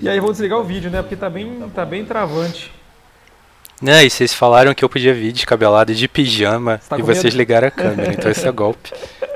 E aí vou desligar o vídeo, né? Porque tá bem, tá bem travante. Né, e vocês falaram que eu podia vir descabelado de pijama tá e vocês medo? ligaram a câmera, então esse é golpe.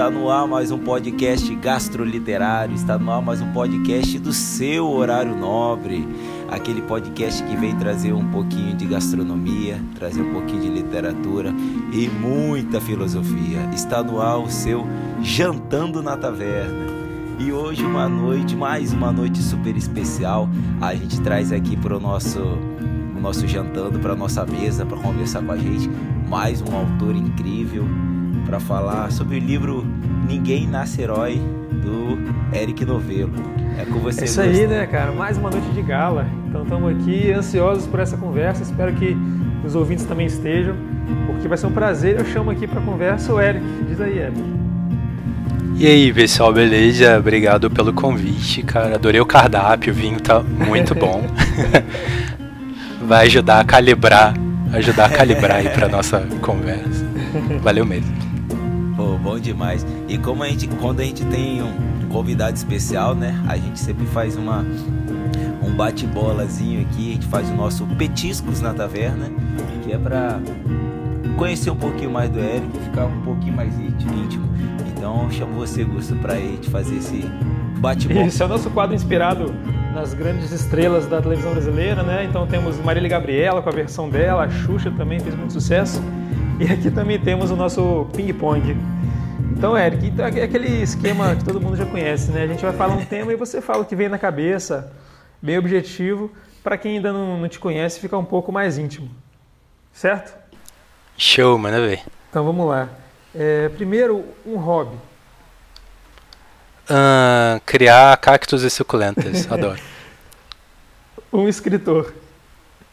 Está no ar mais um podcast gastroliterário, está no ar mais um podcast do seu horário nobre. Aquele podcast que vem trazer um pouquinho de gastronomia, trazer um pouquinho de literatura e muita filosofia. Está no ar o seu Jantando na Taverna. E hoje uma noite, mais uma noite super especial. A gente traz aqui para o nosso nosso jantando para nossa mesa para conversar com a gente mais um autor incrível para falar sobre o livro Ninguém Nasce Herói do Eric Novello. É com você. É isso aí, né, cara? Mais uma noite de gala. Então estamos aqui ansiosos por essa conversa. Espero que os ouvintes também estejam, porque vai ser um prazer. Eu chamo aqui para conversa o Eric. Diz aí, Eric. E aí, pessoal, beleza? Obrigado pelo convite, cara. Adorei o cardápio, o vinho tá muito bom. vai ajudar a calibrar, ajudar a calibrar aí para nossa conversa. Valeu mesmo. Bom demais. E como a gente, quando a gente tem um convidado especial, né? A gente sempre faz uma um bate-bolazinho aqui, a gente faz o nosso petiscos na taverna, que é para conhecer um pouquinho mais do Eric, ficar um pouquinho mais íntimo. Então, chamo você, Gusto, para gente fazer esse bate-bola. Esse é o nosso quadro inspirado nas grandes estrelas da televisão brasileira, né? Então temos Marília Gabriela com a versão dela, a Xuxa também fez muito sucesso. E aqui também temos o nosso ping-pong. Então, Eric, então é aquele esquema que todo mundo já conhece, né? A gente vai falar um tema e você fala o que vem na cabeça, bem objetivo, para quem ainda não, não, te conhece ficar um pouco mais íntimo. Certo? Show, manda ver. Então vamos lá. É, primeiro, um hobby. Uh, criar cactos e suculentas, adoro. um escritor.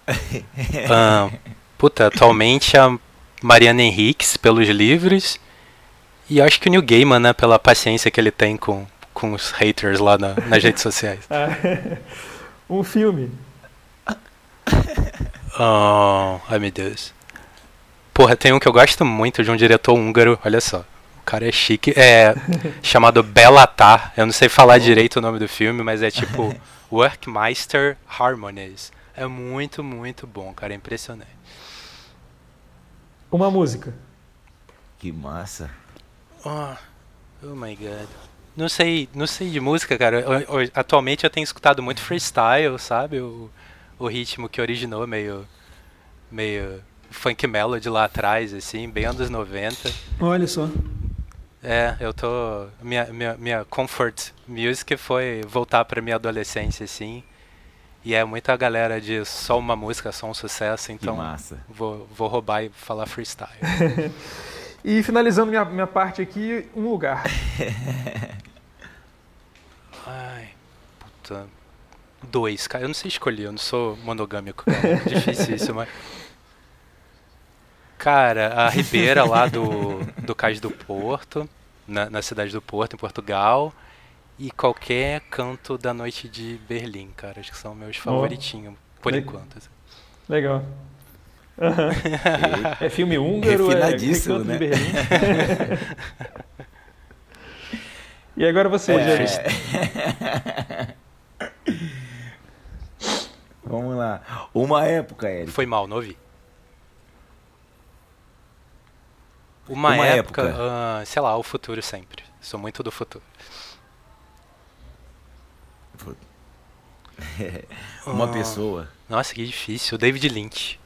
Uh, puta, atualmente a Mariana Henriques pelos livros e acho que o Neil Gaiman, né, pela paciência que ele tem com, com os haters lá na, nas redes sociais. Ah, um filme. Oh, ai meu Deus. Porra, tem um que eu gosto muito de um diretor húngaro, olha só. O cara é chique. É chamado Belatar. Eu não sei falar direito o nome do filme, mas é tipo Workmeister Harmonies. É muito, muito bom, cara. É impressionante. Uma música. Que massa. Oh, oh my god. Não sei, não sei de música, cara. Eu, eu, atualmente eu tenho escutado muito freestyle, sabe? O, o ritmo que originou meio meio funk melody lá atrás, assim, bem anos 90. Olha só. É, eu tô. Minha, minha, minha comfort music foi voltar pra minha adolescência, assim. E é muita galera de só uma música, só um sucesso, então Vou, vou roubar e falar freestyle. e finalizando minha, minha parte aqui, um lugar. Ai, puta. Dois, cara. Eu não sei escolher, eu não sou monogâmico, cara. É difícil isso, mas. Cara, a Ribeira lá do, do Cais do Porto, na, na cidade do Porto, em Portugal e qualquer canto da noite de Berlim, cara. Acho que são meus favoritinhos, por Le enquanto. Assim. Legal. Uhum. é filme húngaro, é canto né? de Berlim. e agora você, é... Vamos lá. Uma época, Eric. Foi mal, não ouvi. Uma, Uma época, época. Uh, sei lá, o futuro sempre. Sou muito do futuro. Uma oh. pessoa. Nossa, que difícil. David Lynch.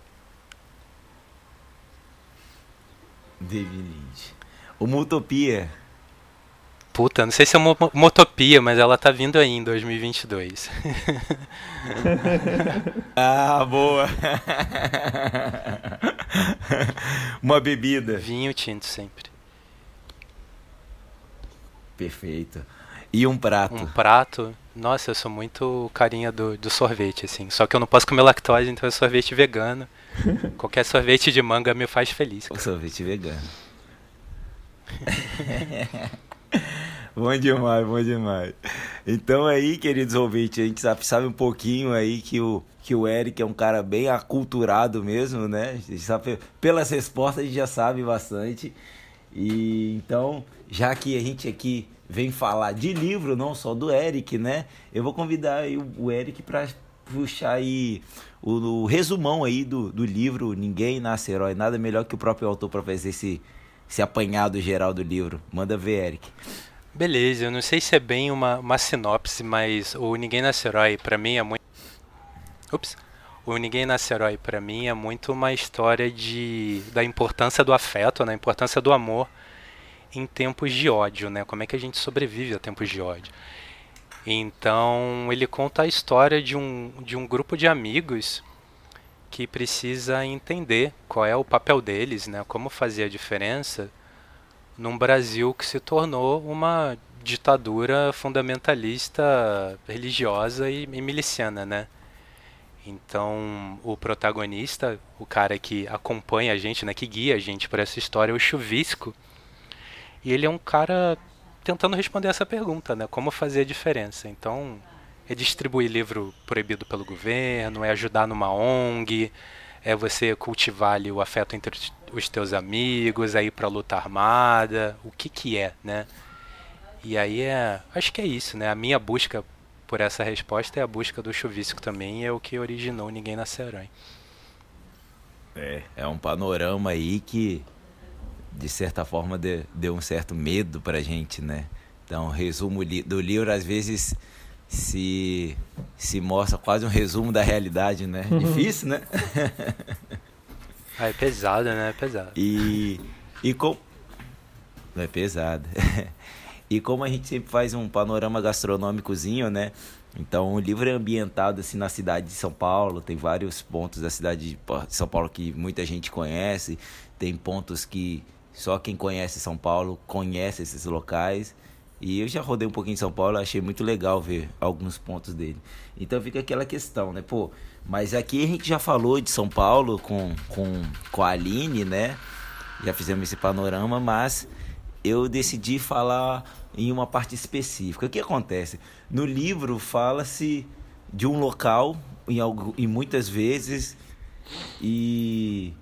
David Lynch. Uma utopia. Puta, não sei se é uma, uma utopia, mas ela tá vindo aí em 2022. ah, boa. uma bebida. Vinho tinto sempre. Perfeito. E um prato? Um prato. Nossa, eu sou muito carinha do, do sorvete, assim. Só que eu não posso comer lactose, então é sorvete vegano. Qualquer sorvete de manga me faz feliz. O sorvete vegano. bom demais, bom demais. Então aí, queridos ouvintes, a gente sabe, sabe um pouquinho aí que o, que o Eric é um cara bem aculturado mesmo, né? Sabe, pelas respostas a gente já sabe bastante. E então, já que a gente aqui vem falar de livro, não só do Eric, né? Eu vou convidar o Eric para puxar aí o, o, resumão aí do, do livro Ninguém Nasce Herói. Nada melhor que o próprio autor para fazer esse, esse apanhado geral do livro. Manda ver, Eric. Beleza, eu não sei se é bem uma, uma sinopse, mas o Ninguém Nasce Herói para mim é muito. Ups. O Ninguém Nasce Herói para mim é muito uma história de da importância do afeto, né? A importância do amor em tempos de ódio, né? Como é que a gente sobrevive a tempos de ódio? Então ele conta a história de um, de um grupo de amigos que precisa entender qual é o papel deles, né? Como fazer a diferença num Brasil que se tornou uma ditadura fundamentalista religiosa e, e miliciana, né? Então, o protagonista, o cara que acompanha a gente, né, que guia a gente por essa história, é o Chuvisco. E ele é um cara tentando responder essa pergunta, né? Como fazer a diferença? Então, é distribuir livro proibido pelo governo, é ajudar numa ONG, é você cultivar ali o afeto entre os teus amigos, é ir para luta armada, o que que é, né? E aí é, acho que é isso, né? A minha busca por essa resposta é a busca do chuvisco também, é o que originou Ninguém Nasce Herói. É, é um panorama aí que de certa forma de, deu um certo medo pra gente, né? Então, resumo do livro às vezes se se mostra quase um resumo da realidade, né? Uhum. Difícil, né? ah, é pesado, né? É pesado. E e com é pesado. e como a gente sempre faz um panorama gastronômicozinho, né? Então, o livro é ambientado assim na cidade de São Paulo, tem vários pontos da cidade de São Paulo que muita gente conhece, tem pontos que só quem conhece São Paulo conhece esses locais. E eu já rodei um pouquinho em São Paulo, achei muito legal ver alguns pontos dele. Então fica aquela questão, né? Pô, mas aqui a gente já falou de São Paulo com, com, com a Aline, né? Já fizemos esse panorama, mas eu decidi falar em uma parte específica. O que acontece? No livro fala-se de um local, em, em muitas vezes, e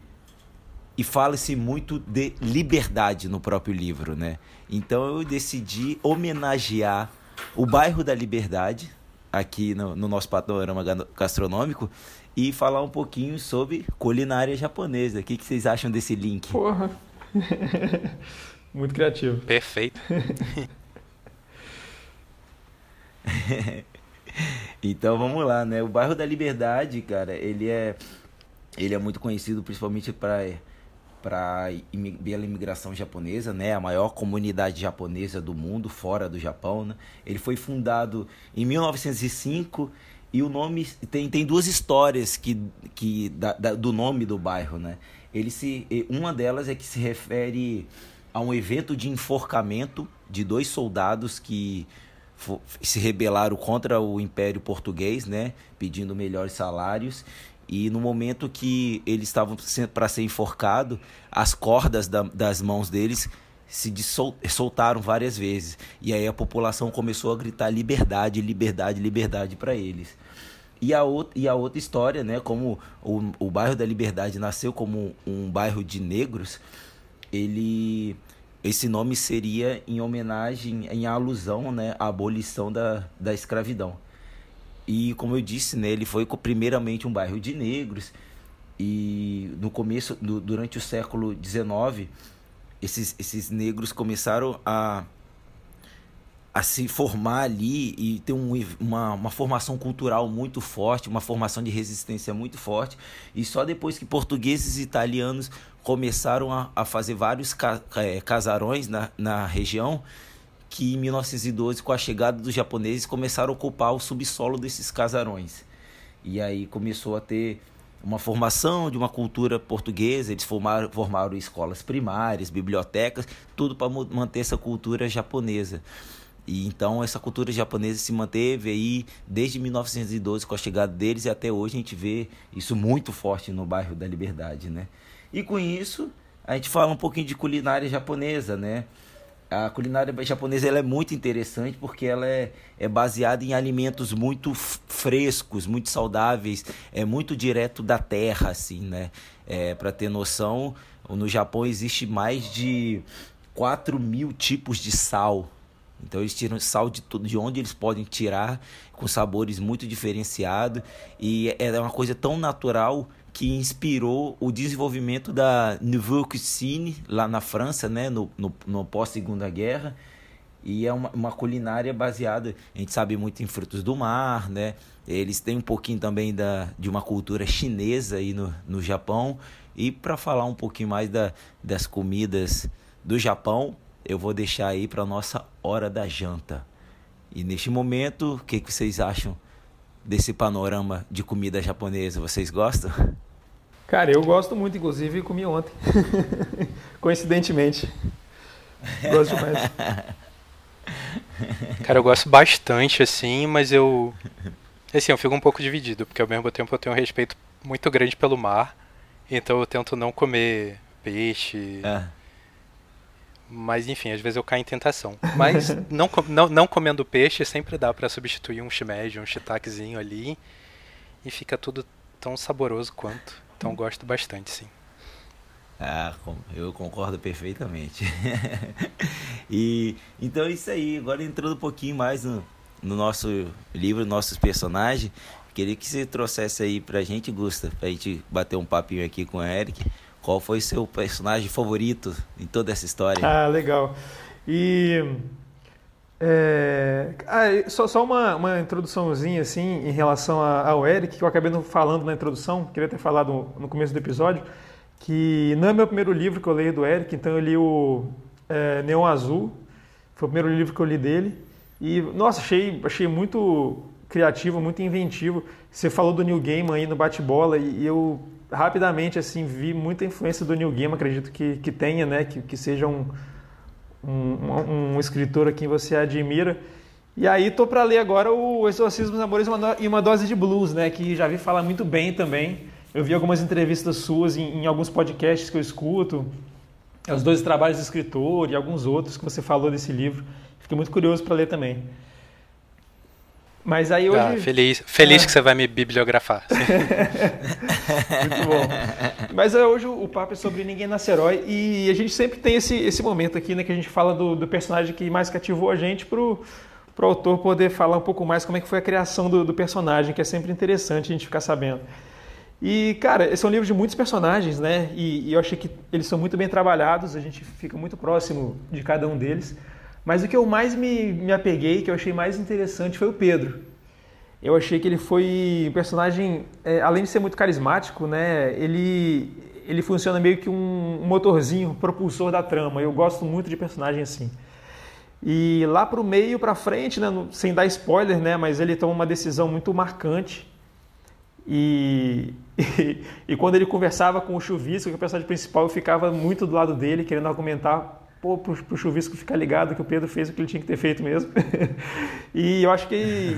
e fala-se muito de liberdade no próprio livro, né? Então eu decidi homenagear o bairro da Liberdade aqui no, no nosso panorama gastronômico e falar um pouquinho sobre culinária japonesa. O que, que vocês acham desse link? Porra! muito criativo. Perfeito. então vamos lá, né? O bairro da Liberdade, cara, ele é ele é muito conhecido principalmente para para pela imigração japonesa, né, a maior comunidade japonesa do mundo fora do Japão, né? Ele foi fundado em 1905 e o nome tem, tem duas histórias que, que da, da, do nome do bairro, né? Ele se uma delas é que se refere a um evento de enforcamento de dois soldados que se rebelaram contra o Império Português, né, pedindo melhores salários e no momento que eles estavam para ser enforcado, as cordas da, das mãos deles se soltaram várias vezes. E aí a população começou a gritar liberdade, liberdade, liberdade para eles. E a, outra, e a outra história, né, como o, o bairro da Liberdade nasceu como um bairro de negros, ele esse nome seria em homenagem, em alusão né, à abolição da, da escravidão. E como eu disse, né, ele foi primeiramente um bairro de negros e no começo, no, durante o século XIX, esses, esses negros começaram a, a se formar ali e ter um, uma, uma formação cultural muito forte, uma formação de resistência muito forte. E só depois que portugueses e italianos começaram a, a fazer vários ca, é, casarões na, na região, que em 1912, com a chegada dos japoneses, começaram a ocupar o subsolo desses casarões. E aí começou a ter uma formação de uma cultura portuguesa, eles formaram, formaram escolas primárias, bibliotecas, tudo para manter essa cultura japonesa. E então essa cultura japonesa se manteve aí desde 1912 com a chegada deles e até hoje a gente vê isso muito forte no bairro da Liberdade, né? E com isso a gente fala um pouquinho de culinária japonesa, né? A culinária japonesa ela é muito interessante porque ela é, é baseada em alimentos muito frescos, muito saudáveis, é muito direto da terra, assim, né? É, Para ter noção, no Japão existe mais de 4 mil tipos de sal. Então eles tiram sal de tudo, de onde eles podem tirar, com sabores muito diferenciados. E é uma coisa tão natural que inspirou o desenvolvimento da Nouvelle Cuisine lá na França, né, no, no, no pós-segunda guerra. E é uma, uma, culinária baseada, a gente sabe muito em frutos do mar, né? Eles têm um pouquinho também da, de uma cultura chinesa aí no, no Japão. E para falar um pouquinho mais da, das comidas do Japão, eu vou deixar aí para nossa hora da janta. E neste momento, o que, que vocês acham desse panorama de comida japonesa? Vocês gostam? Cara, eu gosto muito, inclusive comi ontem. Coincidentemente. Gosto demais. Cara, eu gosto bastante, assim, mas eu. Assim, eu fico um pouco dividido, porque ao mesmo tempo eu tenho um respeito muito grande pelo mar. Então eu tento não comer peixe. É. Mas enfim, às vezes eu caio em tentação. Mas não, não, não comendo peixe sempre dá para substituir um shimeji, um shiitakezinho ali. E fica tudo tão saboroso quanto. Então gosto bastante, sim. Ah, eu concordo perfeitamente. e então é isso aí. Agora entrando um pouquinho mais no, no nosso livro, nossos personagens, queria que você trouxesse aí pra gente, Gusta, pra gente bater um papinho aqui com o Eric. Qual foi seu personagem favorito em toda essa história? Ah, legal. E é, ah, só, só uma, uma introduçãozinha assim em relação ao Eric, que eu acabei não falando na introdução, queria ter falado no começo do episódio, que não é meu primeiro livro que eu leio do Eric, então eu li o é, Neon Azul, foi o primeiro livro que eu li dele, e nossa, achei, achei muito criativo, muito inventivo. Você falou do New Game aí no bate-bola, e eu rapidamente assim vi muita influência do New Game, acredito que, que tenha, né, que, que seja um um, um, escritor a quem você admira. E aí tô para ler agora o Exorcismo dos Amores e uma dose de blues, né? Que já vi falar muito bem também. Eu vi algumas entrevistas suas em, em alguns podcasts que eu escuto, os dois trabalhos de escritor e alguns outros que você falou desse livro. Fiquei muito curioso para ler também. Mas aí hoje. Ah, feliz feliz é. que você vai me bibliografar. Muito bom. Mas hoje o papo é sobre Ninguém Nasce Herói e a gente sempre tem esse, esse momento aqui, né, que a gente fala do, do personagem que mais cativou a gente pro, pro autor poder falar um pouco mais como é que foi a criação do, do personagem, que é sempre interessante a gente ficar sabendo. E, cara, esse é um livro de muitos personagens, né? E, e eu achei que eles são muito bem trabalhados, a gente fica muito próximo de cada um deles. Mas o que eu mais me, me apeguei, que eu achei mais interessante, foi o Pedro. Eu achei que ele foi um personagem, é, além de ser muito carismático, né, ele, ele funciona meio que um, um motorzinho, propulsor da trama. Eu gosto muito de personagem assim. E lá para o meio, para frente, né, sem dar spoiler, né, mas ele toma uma decisão muito marcante. E, e, e quando ele conversava com o Chuvisco, que é o personagem principal, eu ficava muito do lado dele, querendo argumentar pô, pro, pro chuvisco ficar ligado que o Pedro fez o que ele tinha que ter feito mesmo. e eu acho que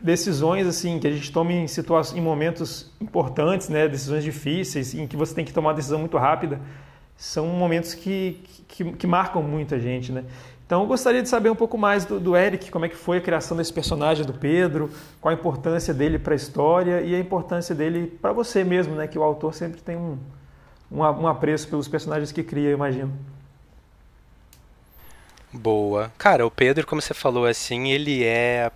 decisões assim que a gente toma em situações, em momentos importantes, né, decisões difíceis, em que você tem que tomar uma decisão muito rápida, são momentos que, que, que marcam muito a gente, né? Então eu gostaria de saber um pouco mais do, do, Eric, como é que foi a criação desse personagem do Pedro, qual a importância dele para a história e a importância dele para você mesmo, né? Que o autor sempre tem um, um, um apreço pelos personagens que cria, eu imagino. Boa. Cara, o Pedro, como você falou assim, ele é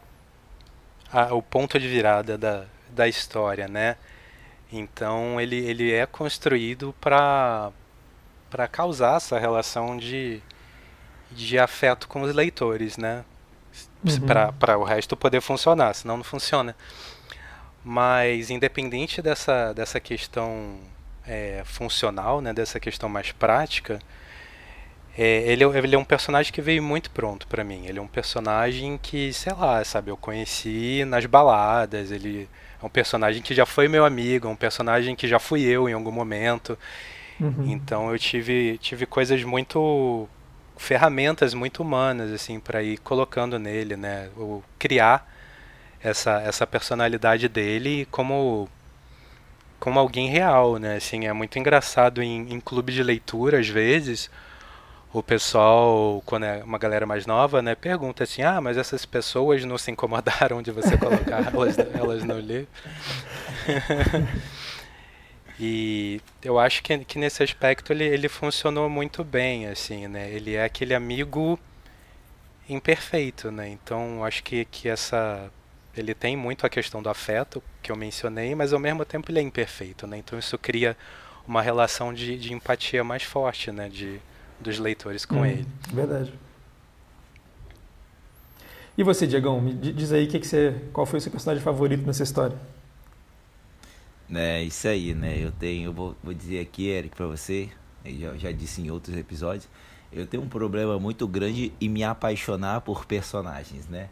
a, o ponto de virada da, da história, né? Então ele, ele é construído para para causar essa relação de, de afeto com os leitores, né? Uhum. Para o resto poder funcionar, senão não funciona. Mas independente dessa, dessa questão é, funcional, né, dessa questão mais prática, É, ele, ele é um personagem que veio muito pronto para mim. Ele é um personagem que, sei lá, sabe, eu conheci nas baladas. Ele é um personagem que já foi meu amigo, é um personagem que já fui eu em algum momento. Uhum. Então eu tive, tive coisas muito ferramentas muito humanas assim para ir colocando nele, né? O criar essa essa personalidade dele como como alguém real, né? Assim, é muito engraçado em, em clube de leitura às vezes o pessoal, quando é uma galera mais nova, né, pergunta assim: ah, mas essas pessoas não se incomodaram de você colocar elas, elas no livro? e eu acho que, que nesse aspecto ele, ele funcionou muito bem, assim, né? Ele é aquele amigo imperfeito, né? Então acho que, que essa ele tem muito a questão do afeto que eu mencionei, mas ao mesmo tempo ele é imperfeito, né? Então isso cria uma relação de, de empatia mais forte, né? De, dos leitores com hum, ele. Verdade. E você, Diegão, me diz aí que que você, qual foi o seu personagem favorito nessa história? É isso aí, né? Eu tenho, eu vou, vou dizer aqui, Eric, para você, eu já, já disse em outros episódios, eu tenho um problema muito grande em me apaixonar por personagens, né?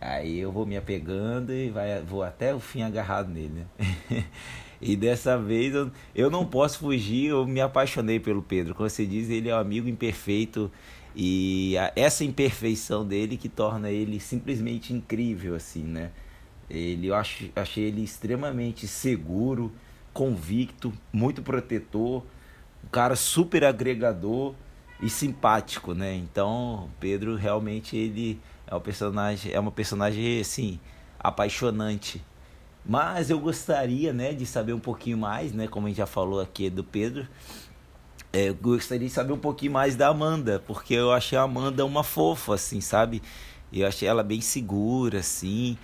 Aí eu vou me apegando e vai, vou até o fim agarrado nele, né? E dessa vez eu, eu não posso fugir, eu me apaixonei pelo Pedro. Como você diz, ele é um amigo imperfeito e a, essa imperfeição dele que torna ele simplesmente incrível, assim, né? Ele, eu achei ele extremamente seguro, convicto, muito protetor, um cara super agregador e simpático, né? Então, Pedro realmente ele é um personagem, é uma personagem assim apaixonante mas eu gostaria, né, de saber um pouquinho mais, né, como a gente já falou aqui do Pedro. É, eu gostaria de saber um pouquinho mais da Amanda, porque eu achei a Amanda uma fofa, assim, sabe? Eu achei ela bem segura, assim.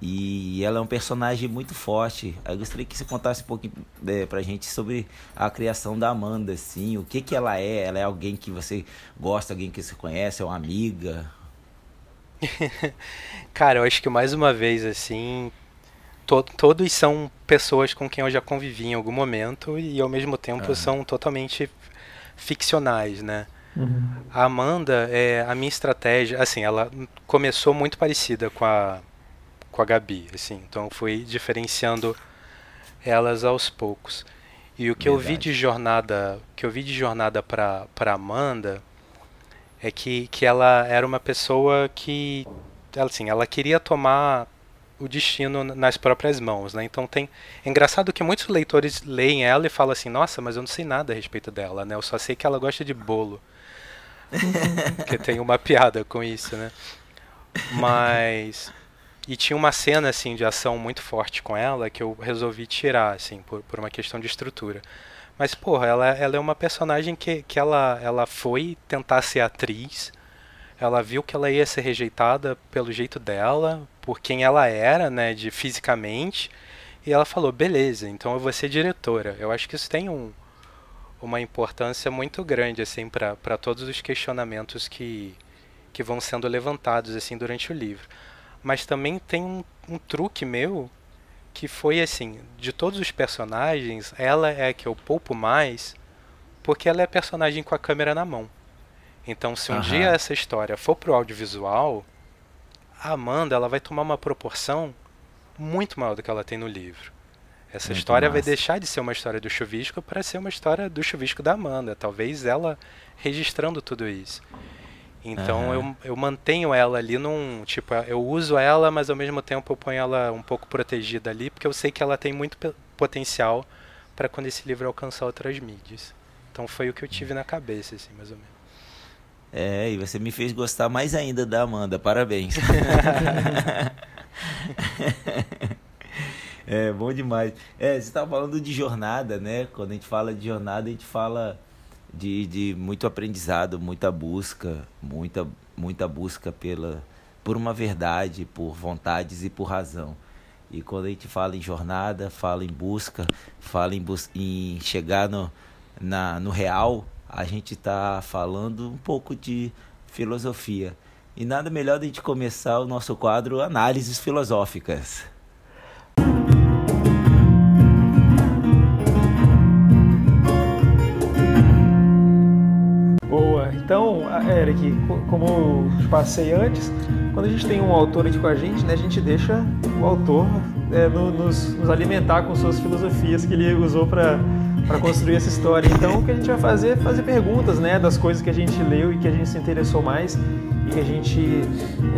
E ela é um personagem muito forte. Eu gostaria que você contasse um pouquinho é, pra gente sobre a criação da Amanda, assim. O que que ela é? Ela é alguém que você gosta, alguém que você conhece, é uma amiga? Cara, eu acho que mais uma vez, assim, to todos são pessoas com quem eu já convivi em algum momento e ao mesmo tempo são totalmente ficcionais, né? Uhum. A Amanda, é, a minha estratégia, assim, ela começou muito parecida com a, com a Gabi, assim, então fui diferenciando elas aos poucos. E o que Verdade. eu vi de jornada, que eu vi de jornada para para Amanda é que, que ela era uma pessoa que, ela, assim, ela queria tomar o destino nas próprias mãos, né? Então tem é engraçado que muitos leitores leem ela e falam assim: "Nossa, mas eu não sei nada a respeito dela, né? Eu só sei que ela gosta de bolo". que tem uma piada com isso, né? Mas e tinha uma cena assim de ação muito forte com ela que eu resolvi tirar assim por, por uma questão de estrutura. Mas porra, ela, ela é uma personagem que, que ela, ela foi tentar ser atriz ela viu que ela ia ser rejeitada pelo jeito dela, por quem ela era, né, de fisicamente, e ela falou: "Beleza, então eu vou ser diretora". Eu acho que isso tem um, uma importância muito grande assim para todos os questionamentos que que vão sendo levantados assim durante o livro. Mas também tem um, um truque meu que foi assim, de todos os personagens, ela é a que eu poupo mais, porque ela é a personagem com a câmera na mão. Então, se um uhum. dia essa história for pro audiovisual, a Amanda ela vai tomar uma proporção muito maior do que ela tem no livro. Essa muito história massa. vai deixar de ser uma história do chuvisco para ser uma história do chuvisco da Amanda. Talvez ela registrando tudo isso. Então uhum. eu, eu mantenho ela ali num. Tipo, eu uso ela, mas ao mesmo tempo eu ponho ela um pouco protegida ali, porque eu sei que ela tem muito potencial para quando esse livro alcançar outras mídias. Então foi o que eu tive na cabeça, assim, mais ou menos. É, e você me fez gostar mais ainda da Amanda, parabéns. é, bom demais. É, você estava falando de jornada, né? Quando a gente fala de jornada, a gente fala de, de muito aprendizado, muita busca, muita, muita busca pela, por uma verdade, por vontades e por razão. E quando a gente fala em jornada, fala em busca, fala em, bus em chegar no, na, no real, a gente está falando um pouco de filosofia. E nada melhor a gente começar o nosso quadro Análises Filosóficas. Boa! Então, Eric, como eu passei antes, quando a gente tem um autor aqui com a gente, né, a gente deixa o autor é, no, nos, nos, alimentar com suas filosofias que ele usou para construir essa história. Então, o que a gente vai fazer é fazer perguntas né, das coisas que a gente leu e que a gente se interessou mais e que a gente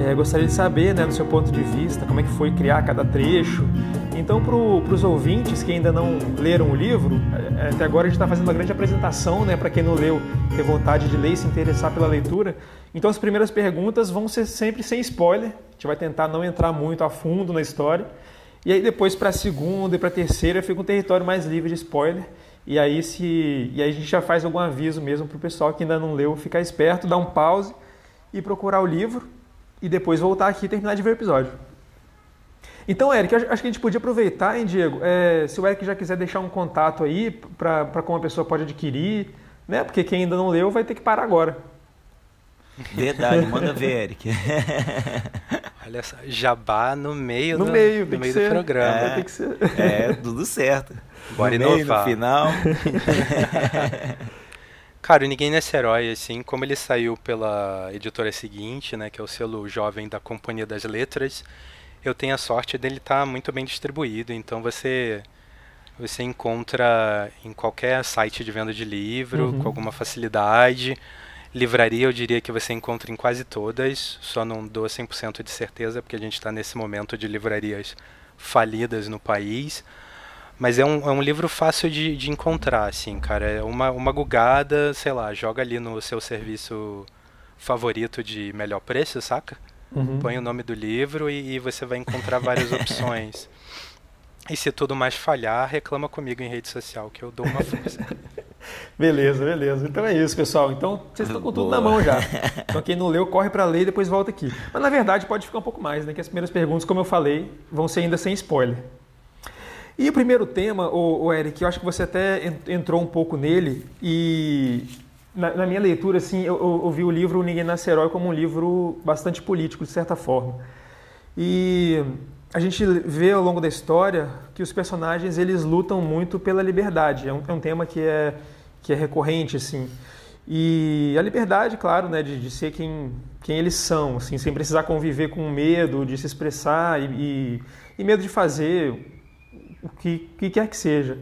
é, gostaria de saber, né, do seu ponto de vista, como é que foi criar cada trecho. Então, para os ouvintes que ainda não leram o livro, é, até agora a gente está fazendo uma grande apresentação, né, para quem não leu, ter vontade de ler e se interessar pela leitura. Então, as primeiras perguntas vão ser sempre sem spoiler. A gente vai tentar não entrar muito a fundo na história. E aí depois para a segunda e para a terceira fica um território mais livre de spoiler. E aí se e aí a gente já faz algum aviso mesmo para o pessoal que ainda não leu ficar esperto, dar um pause e procurar o livro e depois voltar aqui e terminar de ver o episódio. Então, Eric, acho que a gente podia aproveitar, hein, Diego? É, se o Eric já quiser deixar um contato aí para como a pessoa pode adquirir, né? Porque quem ainda não leu vai ter que parar agora. Verdade, manda ver, Eric. Olha só, jabá no meio, no do, meio, no meio do ser. programa. É, tem que ser. é, tudo certo. Bora no meio, no final. Cara, o Ninguém Nesse Herói, assim, como ele saiu pela editora seguinte, né, que é o selo jovem da Companhia das Letras, eu tenho a sorte dele estar tá muito bem distribuído, então você você encontra em qualquer site de venda de livro, Uhum. com alguma facilidade. Livraria, eu diria que você encontra em quase todas, só não dou 100% de certeza, porque a gente está nesse momento de livrarias falidas no país. Mas é um, é um livro fácil de, de encontrar, assim, cara. É uma, uma gugada, sei lá, joga ali no seu serviço favorito de melhor preço, saca? Uhum. Põe o nome do livro e, e você vai encontrar várias opções. E se tudo mais falhar, reclama comigo em rede social, que eu dou uma força. Beleza, beleza. Então é isso, pessoal. Então vocês estão com tudo Boa. na mão já. Então quem não leu, corre para ler e depois volta aqui. Mas na verdade pode ficar um pouco mais, né? Que as primeiras perguntas, como eu falei, vão ser ainda sem spoiler. E o primeiro tema, o, Eric, eu acho que você até en- entrou um pouco nele e na, na minha leitura, assim, eu, eu, eu vi o livro Ninguém Nasce Herói como um livro bastante político, de certa forma. E a gente vê ao longo da história que os personagens eles lutam muito pela liberdade. É um, é um tema que é, que é recorrente, assim. E a liberdade, claro, né, de, de ser quem, quem eles são, assim, sem precisar conviver com medo de se expressar e, e, e medo de fazer o que, que quer que seja.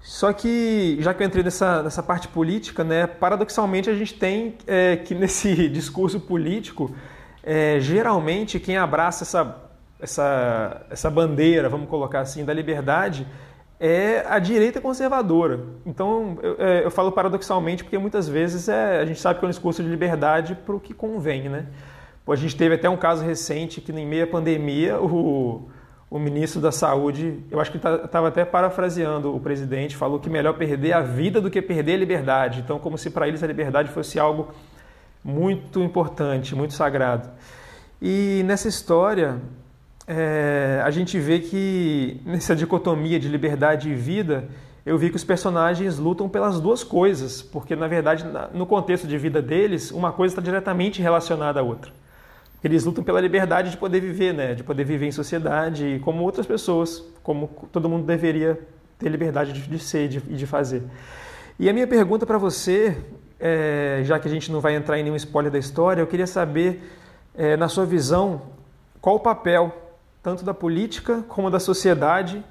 Só que, já que eu entrei nessa, nessa parte política, né, paradoxalmente a gente tem é, que nesse discurso político, é, geralmente quem abraça essa, essa, essa bandeira, vamos colocar assim, da liberdade, é a direita conservadora. Então, eu, é, eu falo paradoxalmente porque muitas vezes é, a gente sabe que é um discurso de liberdade para o que convém, né? Pô, a gente teve até um caso recente que, em meio à pandemia, o, o ministro da Saúde, eu acho que estava até parafraseando o presidente, falou que melhor perder a vida do que perder a liberdade. Então, como se para eles a liberdade fosse algo muito importante, muito sagrado. E nessa história, é, a gente vê que nessa dicotomia de liberdade e vida, eu vi que os personagens lutam pelas duas coisas, porque na verdade, no contexto de vida deles, uma coisa está diretamente relacionada à outra. Eles lutam pela liberdade de poder viver, né? De poder viver em sociedade como outras pessoas, como todo mundo deveria ter liberdade de, de ser e de, de fazer. E a minha pergunta para você, é, já que a gente não vai entrar em nenhum spoiler da história, eu queria saber, é, na sua visão, qual o papel tanto da política como da sociedade,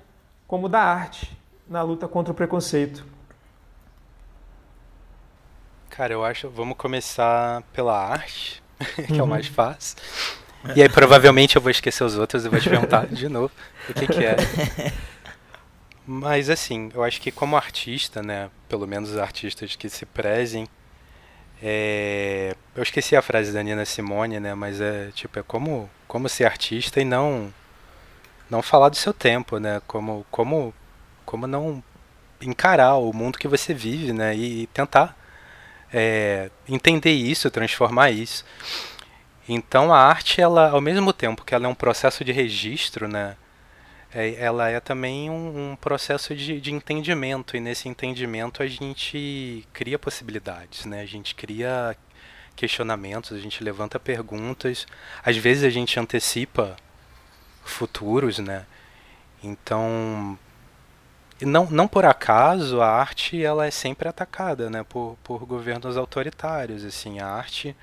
como da arte na luta contra o preconceito. Cara, eu acho. Vamos começar pela arte, que é o Uhum. mais fácil. E aí provavelmente eu vou esquecer os outros e vou te perguntar de novo o que, que é. Mas assim, eu acho que como artista, né? Pelo menos os artistas que se prezem. é, Eu esqueci a frase da Nina Simone, né? Mas é tipo, é como, como ser artista e não não falar do seu tempo, né? Como, como, como não encarar o mundo que você vive, né? E, tentar é, entender isso, transformar isso. Então a arte, ela, ao mesmo tempo que ela é um processo de registro, né? é- ela é também um, um processo de, de entendimento e nesse entendimento a gente cria possibilidades, né? A gente cria questionamentos, a gente levanta perguntas, às vezes a gente antecipa futuros, né? Então não, não por acaso a arte ela é sempre atacada né, por, por governos autoritários. Assim, a arte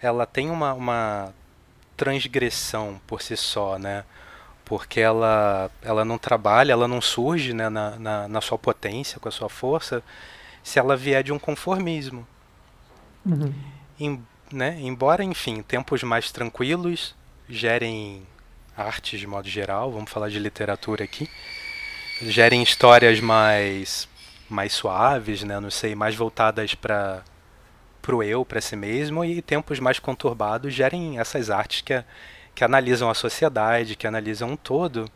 ela tem uma, uma transgressão por si só, né? porque ela, ela não trabalha, ela não surge né, na, na, na sua potência, com a sua força, se ela vier de um conformismo. Uhum. Em, né, embora, enfim, tempos mais tranquilos gerem artes de modo geral, vamos falar de literatura aqui, gerem histórias mais mais suaves, né, não sei, mais voltadas para pro eu, para si mesmo, e tempos mais conturbados gerem essas artes que, que analisam a sociedade, que analisam um todo.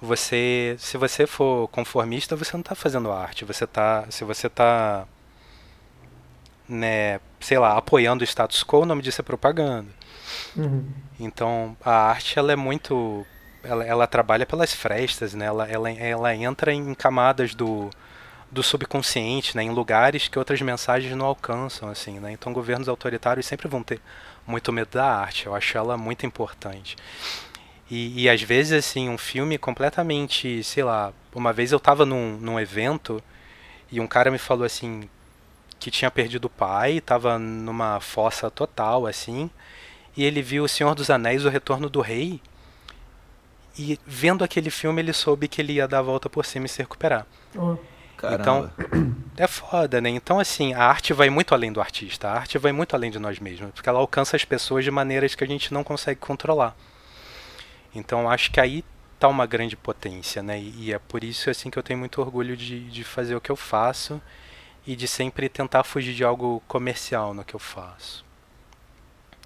Você, se você for conformista, você não está fazendo arte, você tá, se você está né, sei lá, apoiando o status quo, o nome disso é propaganda. Uhum. Então, a arte ela é muito ela, ela trabalha pelas frestas, né? Ela, ela, ela entra em camadas do, do subconsciente, né? Em lugares que outras mensagens não alcançam, assim, né? Então, governos autoritários sempre vão ter muito medo da arte. Eu acho ela muito importante. E, e às vezes, assim, um filme completamente, sei lá, uma vez eu estava num, num evento e um cara me falou assim que tinha perdido o pai, estava numa fossa total, assim, e ele viu O Senhor dos Anéis, O Retorno do Rei, e vendo aquele filme ele soube que ele ia dar a volta por cima e se recuperar. Oh. Então, é foda, né? Então, assim, a arte vai muito além do artista, a arte vai muito além de nós mesmos, porque ela alcança as pessoas de maneiras que a gente não consegue controlar. Então, acho que aí tá uma grande potência, né? E é por isso, assim, que eu tenho muito orgulho de, de fazer o que eu faço e de sempre tentar fugir de algo comercial no que eu faço.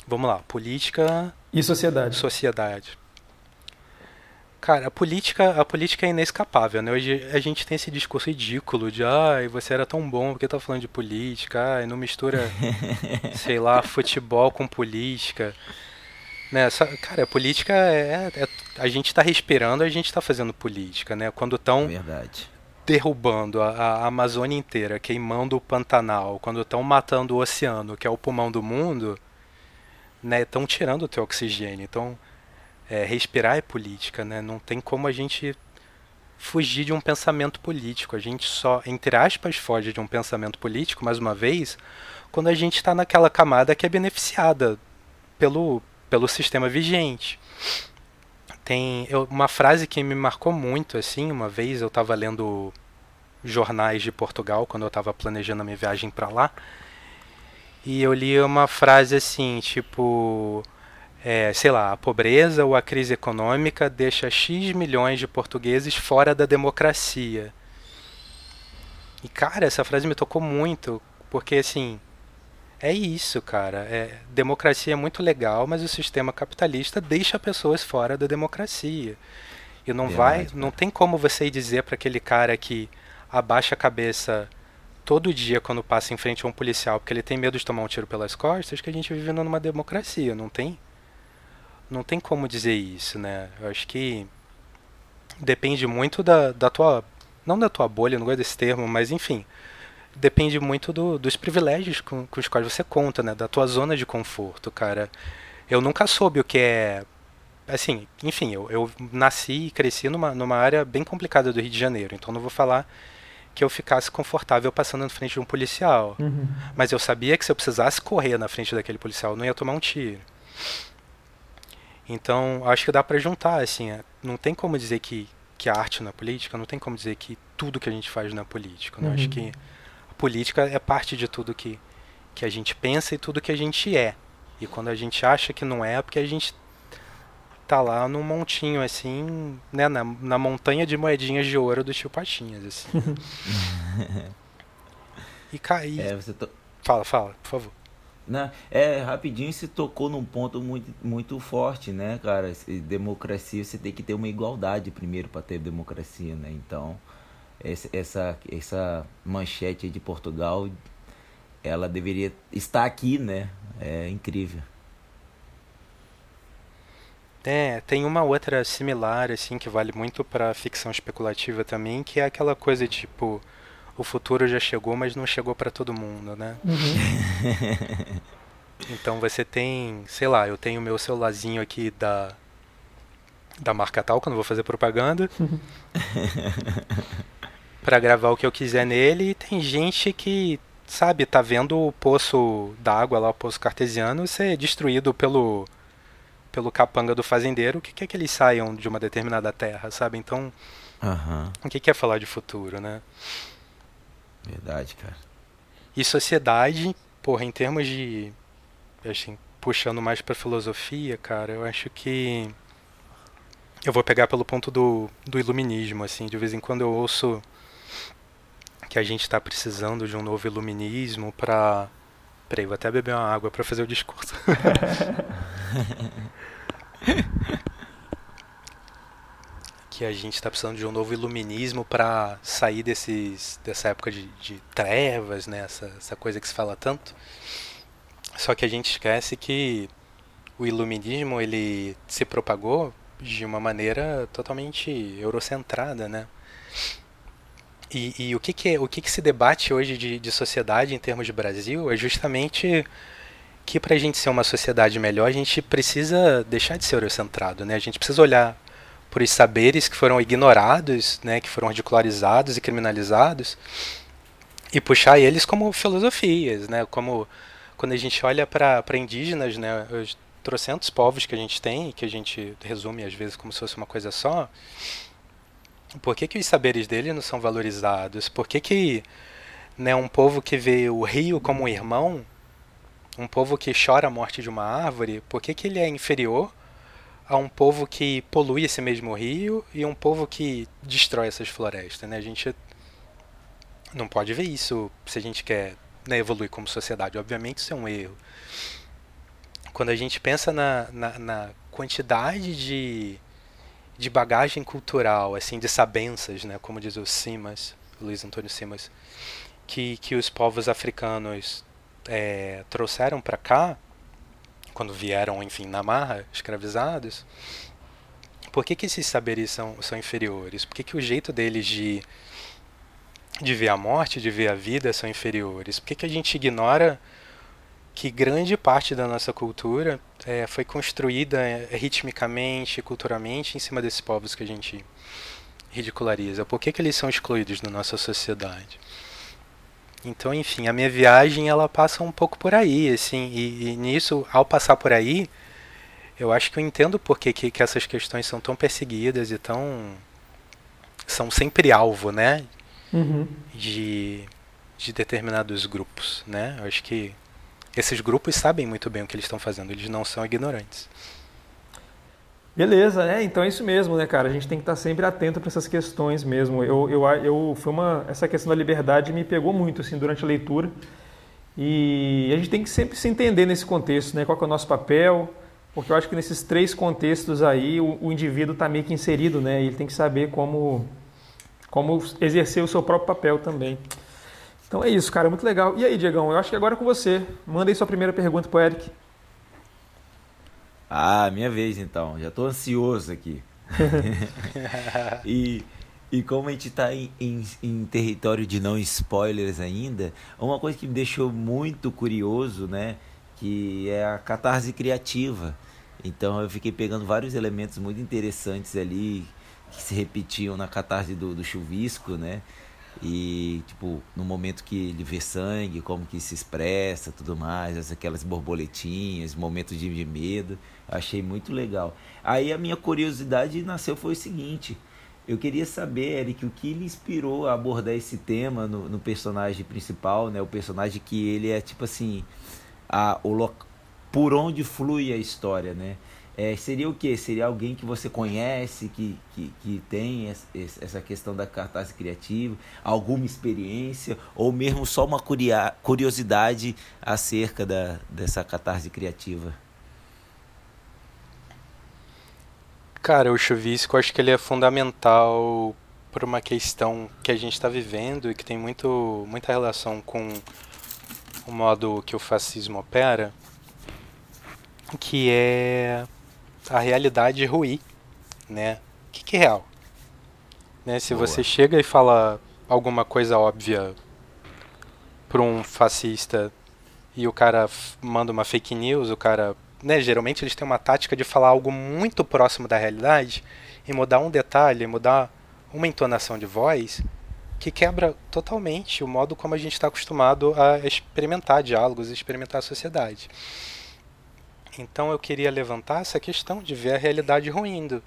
Vamos lá, política e sociedade. Sociedade. Cara, a política, a política é inescapável, né? Hoje a gente tem esse discurso ridículo de ai, você era tão bom, porque tá falando de política? Ai, não mistura, sei lá, futebol com política. Né? Cara, a política é, é, a gente tá respirando, a gente tá fazendo política, né? Quando tão Verdade. derrubando a, a Amazônia inteira, queimando o Pantanal, quando estão matando o oceano, que é o pulmão do mundo, né? Estão tirando o teu oxigênio. Então, é, respirar é política, né? Não tem como a gente fugir de um pensamento político. A gente só, entre aspas, foge de um pensamento político, mais uma vez, quando a gente está naquela camada que é beneficiada pelo, pelo sistema vigente. Tem eu, uma frase que me marcou muito, assim, uma vez eu estava lendo jornais de Portugal, quando eu estava planejando a minha viagem para lá, e eu li uma frase assim, tipo é, sei lá, a pobreza ou a crise econômica deixa X milhões de portugueses fora da democracia. E cara, essa frase me tocou muito, porque assim, é isso, cara. É, democracia é muito legal, mas o sistema capitalista deixa pessoas fora da democracia. E não Verdade, vai, não tem como você dizer para aquele cara que abaixa a cabeça todo dia quando passa em frente a um policial porque ele tem medo de tomar um tiro pelas costas que a gente vive numa democracia, não tem? Não tem como dizer isso, né? Eu acho que depende muito da, da tua. Não da tua bolha, não gosto desse termo, mas enfim. Depende muito do, dos privilégios com, com os quais você conta, né? Da tua zona de conforto, cara. Eu nunca soube o que é. Assim, enfim, eu, eu nasci e cresci numa, numa área bem complicada do Rio de Janeiro, então não vou falar que eu ficasse confortável passando na frente de um policial. Uhum. Mas eu sabia que se eu precisasse correr na frente daquele policial, eu não ia tomar um tiro. Então, acho que dá para juntar, assim, é, não tem como dizer que, que a arte não é política, não tem como dizer que tudo que a gente faz não é político. Né? Uhum. Acho que a política é parte de tudo que, que a gente pensa e tudo que a gente é. E quando a gente acha que não é, é porque a gente tá lá num montinho, assim, né, na, na montanha de moedinhas de ouro do tio Patinhas, assim. e cair. É, to... Fala, fala, por favor. Né? É, rapidinho se tocou num ponto muito, muito forte, né, cara? Democracia, você tem que ter uma igualdade primeiro para ter democracia, né? Então, essa, essa manchete de Portugal, ela deveria estar aqui, né? É incrível. É, tem uma outra similar, assim, que vale muito para ficção especulativa também, que é aquela coisa tipo o futuro já chegou, mas não chegou para todo mundo, né? Uhum. então você tem, sei lá, eu tenho meu celularzinho aqui da da marca tal, que eu não vou fazer propaganda. para gravar o que eu quiser nele e tem gente que, sabe, tá vendo o poço d'água lá, o poço cartesiano, ser destruído pelo pelo capanga do fazendeiro, o que, que é que eles saiam de uma determinada terra, sabe? Então, Aham. o que, que é falar de futuro, né? Verdade, cara. E sociedade, porra, em termos de. Assim, puxando mais pra filosofia, cara, eu acho que. Eu vou pegar pelo ponto do, do iluminismo, assim. De vez em quando eu ouço que a gente tá precisando de um novo iluminismo pra. Peraí, vou até beber uma água pra fazer o discurso. que a gente está precisando de um novo iluminismo para sair desses, dessa época de, de trevas, né? Essa, essa coisa que se fala tanto. Só que a gente esquece que o iluminismo ele se propagou de uma maneira totalmente eurocentrada, né? E, e o, que, que, o que, que se debate hoje de, de sociedade em termos de Brasil é justamente que para a gente ser uma sociedade melhor, a gente precisa deixar de ser eurocentrado, né? A gente precisa olhar por saberes que foram ignorados, né, que foram ridicularizados e criminalizados, e puxar eles como filosofias, né, como quando a gente olha para indígenas, né, os trocentos povos que a gente tem, que a gente resume às vezes como se fosse uma coisa só, por que, que os saberes deles não são valorizados? Por que, que né, um povo que vê o rio como um irmão, um povo que chora a morte de uma árvore, por que, que ele é inferior a um povo que polui esse mesmo rio e um povo que destrói essas florestas, né? A gente não pode ver isso se a gente quer né, evoluir como sociedade. Obviamente isso é um erro. Quando a gente pensa na, na, na quantidade de, de bagagem cultural, assim, de sabenças, né, como diz o Simas, Luiz Antônio Simas, que, que os povos africanos é, trouxeram para cá, quando vieram, enfim, na marra, escravizados, por que, que esses saberes são, são inferiores? Por que, que o jeito deles de, de ver a morte, de ver a vida, são inferiores? Por que, que a gente ignora que grande parte da nossa cultura é, foi construída é, ritmicamente, culturalmente, em cima desses povos que a gente ridiculariza? Por que, que eles são excluídos da nossa sociedade? Então, enfim, a minha viagem ela passa um pouco por aí, assim, e, e nisso, ao passar por aí, eu acho que eu entendo por que, que, que essas questões são tão perseguidas e tão são sempre alvo, né, Uhum. de, de determinados grupos, né? Eu acho que esses grupos sabem muito bem o que eles estão fazendo, eles não são ignorantes. Beleza, né? Então é isso mesmo, né, cara? A gente tem que estar sempre atento para essas questões mesmo. Eu, eu, eu, foi uma, essa questão da liberdade me pegou muito, assim, durante a leitura. E a gente tem que sempre se entender nesse contexto, né? Qual é o nosso papel? Porque eu acho que nesses três contextos aí o, o indivíduo está meio que inserido, né? Ele tem que saber como, como exercer o seu próprio papel também. Então é isso, cara, muito legal. E aí, Diegão, eu acho que agora é com você. Manda aí sua primeira pergunta pro Eric. Ah, minha vez então. Já tô ansioso aqui. e, e como a gente tá em, em, em território de não spoilers ainda, uma coisa que me deixou muito curioso, né? Que é a catarse criativa. Então eu fiquei pegando vários elementos muito interessantes ali que se repetiam na catarse do, do chuvisco, né? E, tipo, no momento que ele vê sangue, como que se expressa, tudo mais, aquelas borboletinhas, momentos de, de medo, achei muito legal. Aí a minha curiosidade nasceu foi o seguinte, eu queria saber, Eric, o que lhe inspirou a abordar esse tema no, no personagem principal, né? O personagem que ele é, tipo assim, a, o lo, por onde flui a história, né? É, seria o que? Seria alguém que você conhece, que, que, que tem essa questão da cartaz criativa, alguma experiência, ou mesmo só uma curiosidade acerca da, dessa catarse criativa? Cara, o chuvisco eu acho que ele é fundamental por uma questão que a gente está vivendo e que tem muito, muita relação com o modo que o fascismo opera, que é a realidade ruir, né? O que, que é real? Né? Se Boa. você chega e fala alguma coisa óbvia para um fascista e o cara manda uma fake news, o cara, né, geralmente eles têm uma tática de falar algo muito próximo da realidade e mudar um detalhe, mudar uma entonação de voz, que quebra totalmente o modo como a gente está acostumado a experimentar diálogos, experimentar a sociedade. Então eu queria levantar essa questão de ver a realidade ruindo.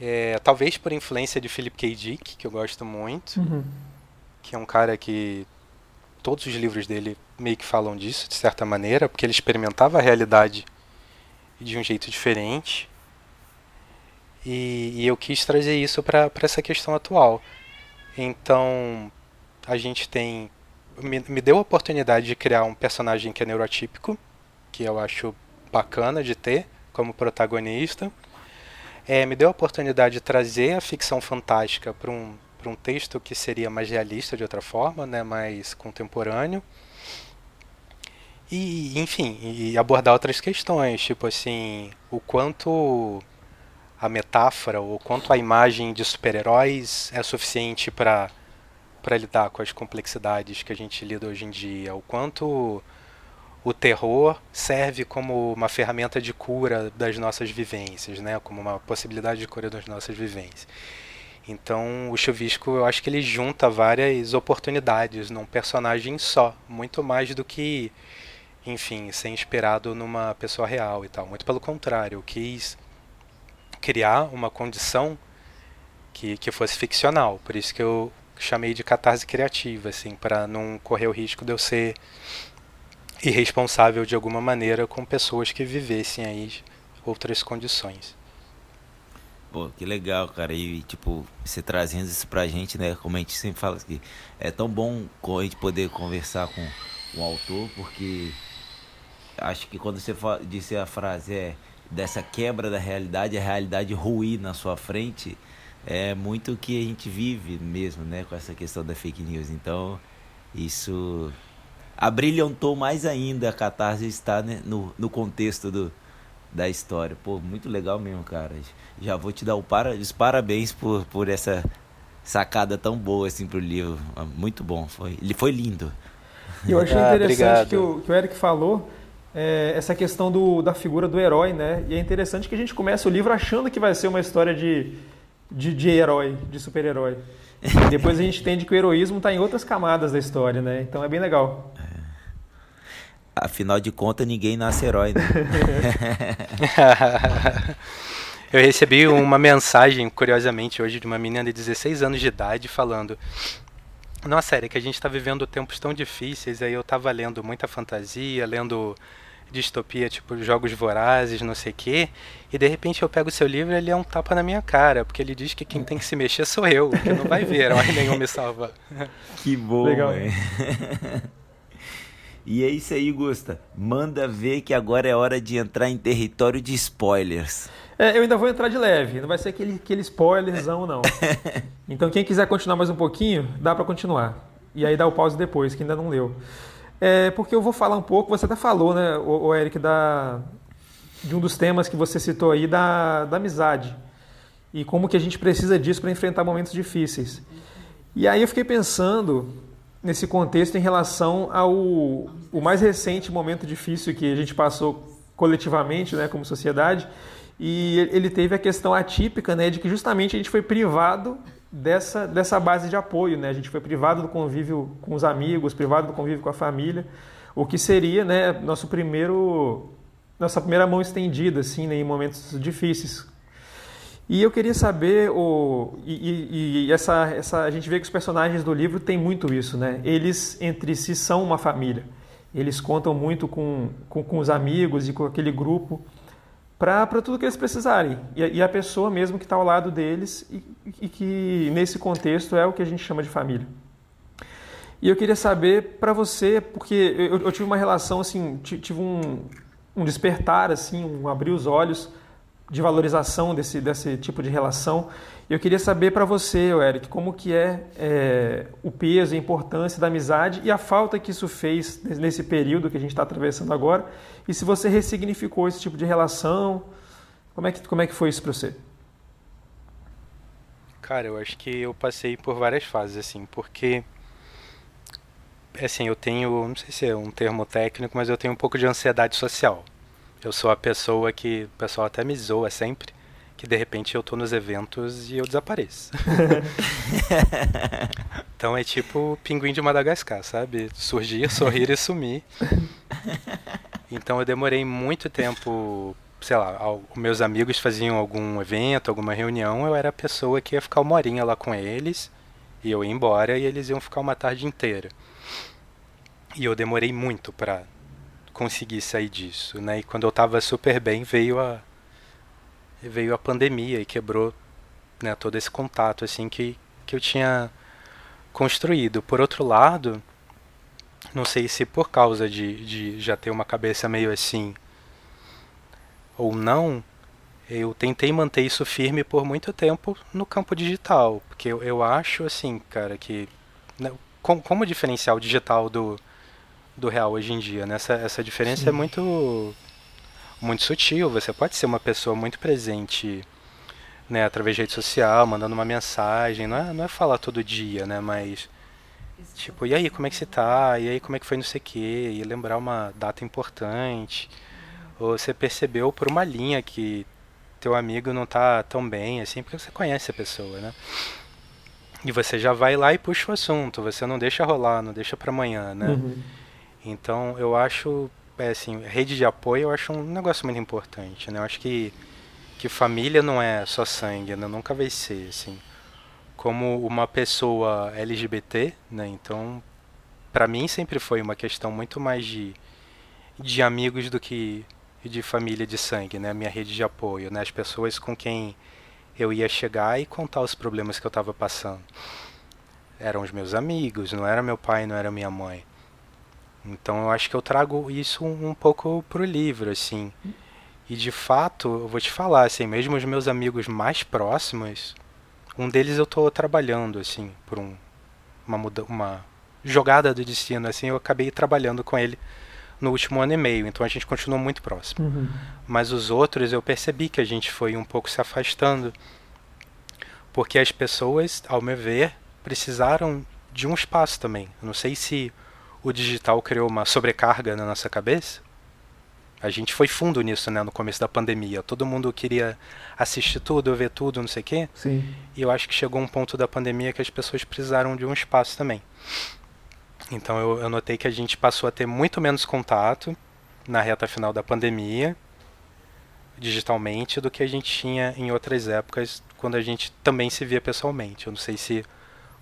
É, talvez por influência de Philip K. Dick, que eu gosto muito, uhum. que é um cara que todos os livros dele meio que falam disso, de certa maneira, porque ele experimentava a realidade de um jeito diferente. E, e eu quis trazer isso para essa questão atual. Então, a gente tem. Me, me deu a oportunidade de criar um personagem que é neurotípico, que eu acho bacana de ter como protagonista. É, me deu a oportunidade de trazer a ficção fantástica para um, um texto que seria mais realista de outra forma, né, mais contemporâneo. E, enfim, e abordar outras questões, tipo assim, o quanto a metáfora, o quanto a imagem de super-heróis é suficiente para para lidar com as complexidades que a gente lida hoje em dia, o quanto o terror serve como uma ferramenta de cura das nossas vivências, né? como uma possibilidade de cura das nossas vivências. Então, o Chuvisco, eu acho que ele junta várias oportunidades num personagem só, muito mais do que, enfim, ser inspirado numa pessoa real e tal. Muito pelo contrário, eu quis criar uma condição que, que fosse ficcional, por isso que eu chamei de catarse criativa, assim, para não correr o risco de eu ser irresponsável de alguma maneira com pessoas que vivessem aí outras condições. Pô, que legal, cara. E, tipo, você trazendo isso pra gente, né? Como a gente sempre fala aqui, é tão bom a gente poder conversar com o autor, porque acho que quando você disse a frase é dessa quebra da realidade, a realidade ruir na sua frente, é muito o que a gente vive mesmo, né? Com essa questão da fake news. Então, isso abrilhantou mais ainda a catarse estar né, no, no contexto do, da história. Pô, muito legal mesmo, cara. Já vou te dar o para, os parabéns por, por essa sacada tão boa assim pro livro. Muito bom, foi, ele foi lindo. E eu achei ah, interessante que, o, que o Eric falou é, essa questão do, da figura do herói, né? E é interessante que a gente começa o livro achando que vai ser uma história de, de, de herói, de super-herói. E depois a gente entende que o heroísmo está em outras camadas da história, né? Então é bem legal. Afinal de contas, ninguém nasce herói, né? Eu recebi uma mensagem, curiosamente, hoje de uma menina de 16 anos de idade falando: Nossa, é que a gente está vivendo tempos tão difíceis. Aí eu estava lendo muita fantasia, lendo distopia, tipo jogos vorazes, não sei o quê, e de repente eu pego o seu livro e ele é um tapa na minha cara, porque ele diz que quem tem que se mexer sou eu, que não vai ver herói nenhum me salvar. Que bom, Legal. E é isso aí, Gusta. Manda ver que agora é hora de entrar em território de spoilers. É, eu ainda vou entrar de leve, não vai ser aquele, aquele spoilerzão, não. Então, quem quiser continuar mais um pouquinho, dá para continuar. E aí dá o pause depois, que ainda não leu. É, porque eu vou falar um pouco, você até falou, né, o, o Eric, da, de um dos temas que você citou aí, da, da amizade. E como que a gente precisa disso para enfrentar momentos difíceis. E aí eu fiquei pensando nesse contexto em relação ao o mais recente momento difícil que a gente passou coletivamente, né, como sociedade, e ele teve a questão atípica, né, de que justamente a gente foi privado dessa, dessa base de apoio, né? A gente foi privado do convívio com os amigos, privado do convívio com a família, o que seria, né, nosso primeiro nossa primeira mão estendida assim, né, em momentos difíceis. E eu queria saber o e, e, e, essa essa a gente vê que os personagens do livro têm muito isso, né? Eles entre si são uma família. Eles contam muito com, com, com os amigos e com aquele grupo para tudo que eles precisarem. E, e a pessoa mesmo que está ao lado deles e, e, que nesse contexto é o que a gente chama de família. E eu queria saber para você, porque eu, eu, tive uma relação assim, tive um, um despertar assim, um abrir os olhos de valorização desse, desse tipo de relação. Eu queria saber para você, Eric, como que é, é, o peso a importância da amizade e a falta que isso fez nesse período que a gente está atravessando agora, e se você ressignificou esse tipo de relação, como é que, como é que foi isso para você? Cara, eu acho que eu passei por várias fases, assim, porque assim, eu tenho, não sei se é um termo técnico, mas eu tenho um pouco de ansiedade social. Eu sou a pessoa que o pessoal até me zoa sempre, que de repente eu tô nos eventos e eu desapareço. então é tipo pinguim de Madagascar, sabe? Surgir, sorrir e sumir. Então eu demorei muito tempo, sei lá, meus amigos faziam algum evento, alguma reunião, eu era a pessoa que ia ficar uma horinha lá com eles, e eu ia embora e eles iam ficar uma tarde inteira. E eu demorei muito para conseguir sair disso, né? E quando eu tava super bem, veio a veio a pandemia e quebrou, né, todo esse contato assim que que eu tinha construído. Por outro lado, não sei se por causa de, de já ter uma cabeça meio assim ou não, eu tentei manter isso firme por muito tempo no campo digital, porque eu, eu acho assim, cara, que né, como, como diferencial digital do, do real hoje em dia. Né? Essa, essa diferença é Sim. é muito, muito sutil. Você pode ser uma pessoa muito presente né, através de rede social, mandando uma mensagem. Não é, não é falar todo dia, né? Mas. Tipo, e aí, como é que você tá? E aí, como é que foi não sei o quê? E lembrar uma data importante. Ou você percebeu por uma linha que teu amigo não tá tão bem, assim, porque você conhece a pessoa, né? E você já vai lá e puxa o assunto, você não deixa rolar, não deixa para amanhã, né? Uhum. Então eu acho, é, assim, rede de apoio eu acho um negócio muito importante, né? Eu acho que, que família não é só sangue, né? Nunca vai ser, assim. Como uma pessoa LGBT, né? Então, para mim sempre foi uma questão muito mais de, de amigos do que de família de sangue, né? Minha rede de apoio, né? As pessoas com quem eu ia chegar e contar os problemas que eu estava passando. Eram os meus amigos, não era meu pai, não era minha mãe. Então eu acho que eu trago isso um, pouco pro livro, assim. E de fato, eu vou te falar, assim, mesmo os meus amigos mais próximos, um deles eu estou trabalhando, assim, por um, uma, muda, uma jogada do destino, assim, eu acabei trabalhando com ele no último ano e meio, então a gente continuou muito próximo. Uhum. Mas os outros eu percebi que a gente foi um pouco se afastando, porque as pessoas, ao meu ver, precisaram de um espaço também. Eu não sei se o digital criou uma sobrecarga na nossa cabeça. A gente foi fundo nisso, né, no começo da pandemia. Todo mundo queria assistir tudo, ver tudo, não sei o quê. Sim. E eu acho que chegou um ponto da pandemia que as pessoas precisaram de um espaço também. Então eu, eu notei que a gente passou a ter muito menos contato na reta final da pandemia, digitalmente, do que a gente tinha em outras épocas, quando a gente também se via pessoalmente. Eu não sei se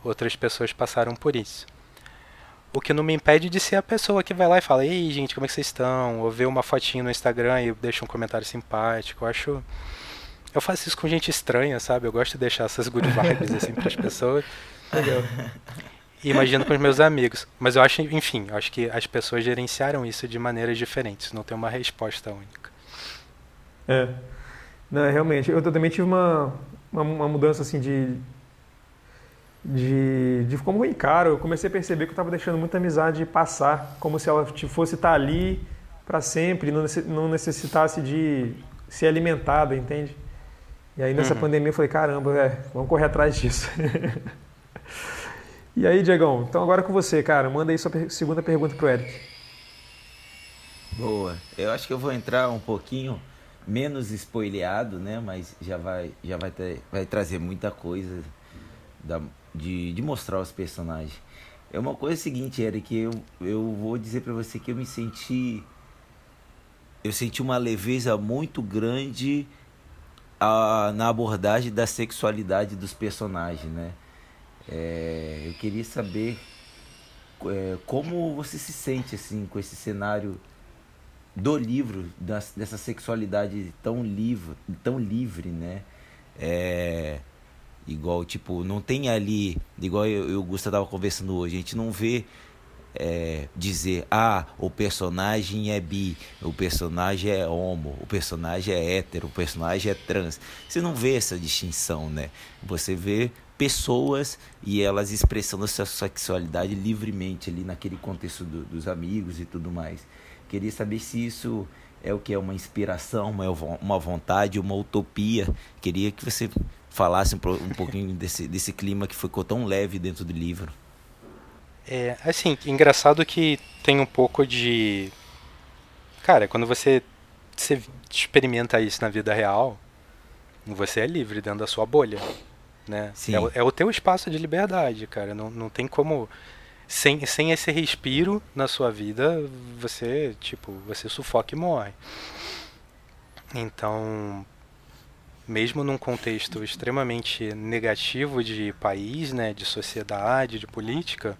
outras pessoas passaram por isso. O que não me impede de ser a pessoa que vai lá e fala: Ei, gente, como é que vocês estão? Ou ver uma fotinho no Instagram e deixa um comentário simpático. Eu acho. Eu faço isso com gente estranha, sabe? Eu gosto de deixar essas good vibes assim para as pessoas. Legal. E imagino com os meus amigos. Mas eu acho, enfim, eu acho que as pessoas gerenciaram isso de maneiras diferentes. Não tem uma resposta única. É. Não, realmente. Eu também tive uma, uma, uma mudança assim de de, de como eu encaro. Eu comecei a perceber que eu estava deixando muita amizade passar, como se ela fosse estar tá ali para sempre, não necessitasse de ser alimentada, entende? E aí nessa uhum. pandemia eu falei, caramba, é, vamos correr atrás disso. e aí, Diegão, então agora com você, cara, manda aí sua segunda pergunta pro Eric. Boa. Eu acho que eu vou entrar um pouquinho menos spoileado, né? Mas já vai, já vai, ter, vai trazer muita coisa da, de, de mostrar os personagens. É uma coisa seguinte, Eric, eu, eu vou dizer para você que eu me senti. Eu senti uma leveza muito grande a, na abordagem da sexualidade dos personagens, né? É, eu queria saber é, como você se sente assim com esse cenário do livro das, dessa sexualidade tão livre, tão livre, né? É, Igual, tipo, não tem ali, igual eu e o Gustavo tava conversando hoje, a gente não vê é, dizer, ah, o personagem é bi, o personagem é homo, o personagem é hétero, o personagem é trans. Você não vê essa distinção, né? Você vê pessoas e elas expressando sua sexualidade livremente ali naquele contexto do, dos amigos e tudo mais. Queria saber se isso é o que é uma inspiração, uma, uma vontade, uma utopia. Queria que você falasse um, pouquinho desse, desse clima que ficou tão leve dentro do livro. É, assim, engraçado que tem um pouco de. Cara, quando você, você experimenta isso na vida real, Você é livre dentro da sua bolha, né? É, o- é o teu espaço de liberdade, cara. Não, não tem como sem, sem esse respiro na sua vida, você, tipo, você sufoca e morre. Então, mesmo num contexto extremamente negativo de país, né, de sociedade, de política,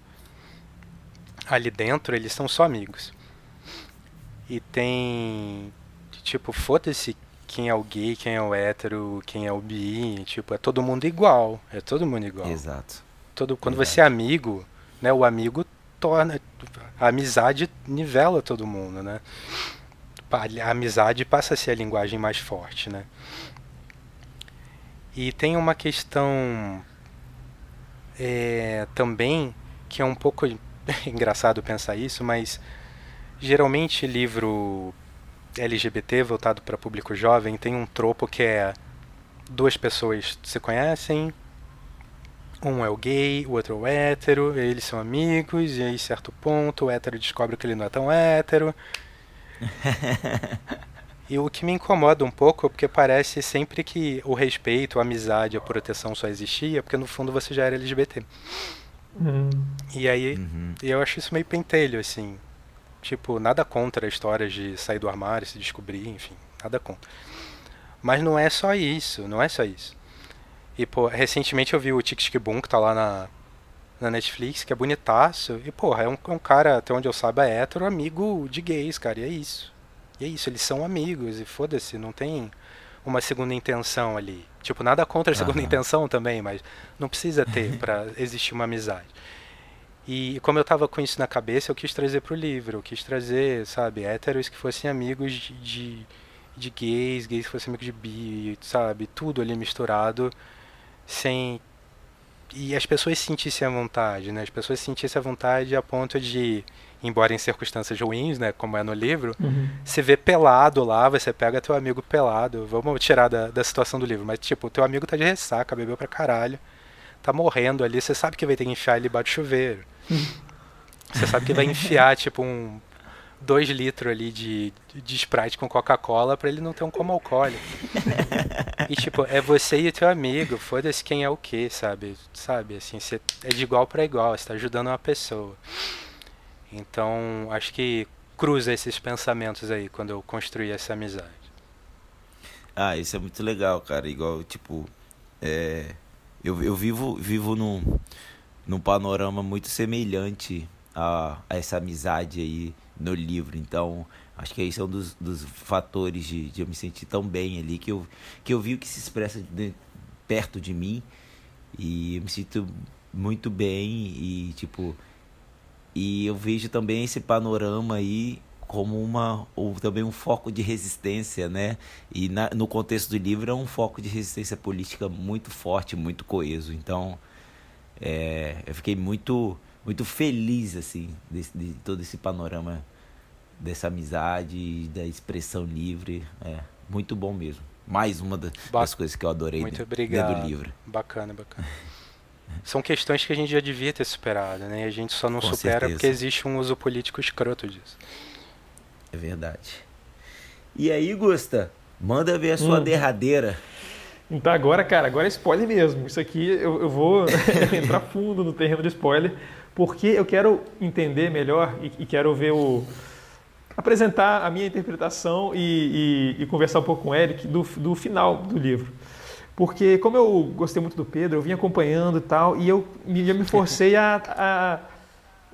ali dentro eles são só amigos. E tem tipo, foda-se quem é o gay, quem é o hétero, quem é o bi, tipo, é todo mundo igual, é todo mundo igual. Exato. Todo, quando Exato. você é amigo, né, o amigo torna a amizade nivela todo mundo, né? A amizade passa a ser a linguagem mais forte, né? E tem uma questão é, também que é um pouco engraçado pensar isso, mas geralmente livro LGBT voltado para público jovem tem um tropo que é duas pessoas se conhecem, um é o gay, o outro é o hétero, eles são amigos, e aí certo ponto o hétero descobre que ele não é tão hétero. E o que me incomoda um pouco é porque parece sempre que o respeito, a amizade, a proteção só existia porque no fundo você já era LGBT. Hum. E aí Uhum. eu acho isso meio pentelho, assim. Tipo, nada contra histórias de sair do armário, se descobrir, enfim, nada contra. Mas não é só isso, não é só isso. E, pô, recentemente eu vi o Tic Tic Boom, que tá lá na, na Netflix, que é bonitaço. E, porra, é um, é um cara, até onde eu saiba, é hétero, amigo de gays, cara, e é isso. E é isso, eles são amigos, e foda-se, não tem uma segunda intenção ali. Tipo, nada contra a segunda Aham. intenção também, mas não precisa ter pra existir uma amizade. E como eu tava com isso na cabeça, eu quis trazer pro livro. Eu quis trazer, sabe, héteros que fossem amigos de, de, de gays, gays que fossem amigos de bi, sabe? Tudo ali misturado, sem. E as pessoas se sentissem à vontade, né? As pessoas se sentissem à vontade a ponto de, embora em circunstâncias ruins, né? Como é no livro, Uhum. você vê pelado lá, você pega teu amigo pelado. Vamos tirar da, da situação do livro, mas tipo, teu amigo tá de ressaca, bebeu pra caralho, tá morrendo ali, você sabe que vai ter que enfiar ele debaixo do chuveiro. Você sabe que vai enfiar, tipo, um. dois litros ali de, de Sprite com Coca-Cola pra ele não ter um coma alcoólico. E tipo, é você e o teu amigo, foda-se quem é o que, sabe? Sabe, assim, você é de igual pra igual, você tá ajudando uma pessoa. Então, acho que cruza esses pensamentos aí quando eu construí essa amizade. Ah, isso é muito legal, cara. Igual, tipo, é, eu, eu vivo, vivo num, num panorama muito semelhante a, a essa amizade aí no livro. Então, acho que esse é um dos, dos fatores de, de eu me sentir tão bem ali, que eu, que eu vi o que se expressa de- perto de mim. E eu me sinto muito bem e, tipo, e eu vejo também esse panorama aí como uma ou também um foco de resistência, né? E na- no contexto do livro é um foco de resistência política muito forte, muito coeso. Então, é, eu fiquei muito muito feliz assim desse- de, todo esse panorama dessa amizade, da expressão livre, é muito bom mesmo. Mais uma da- das coisas que eu adorei Muito dentro, obrigado. do livro. Bacana, bacana. São questões que a gente já devia ter superado, né? E a gente só não Com supera certeza. porque existe um uso político escroto disso. É verdade. E aí, Gusta, manda ver a sua Hum. derradeira. Então agora, cara, agora é spoiler mesmo. Isso aqui eu, eu vou entrar fundo no terreno de spoiler, porque eu quero entender melhor e, e quero ver o. apresentar a minha interpretação e, e- e conversar um pouco com o Eric do, do final do livro. Porque como eu gostei muito do Pedro, eu vim acompanhando e tal, e eu eu me forcei a, a-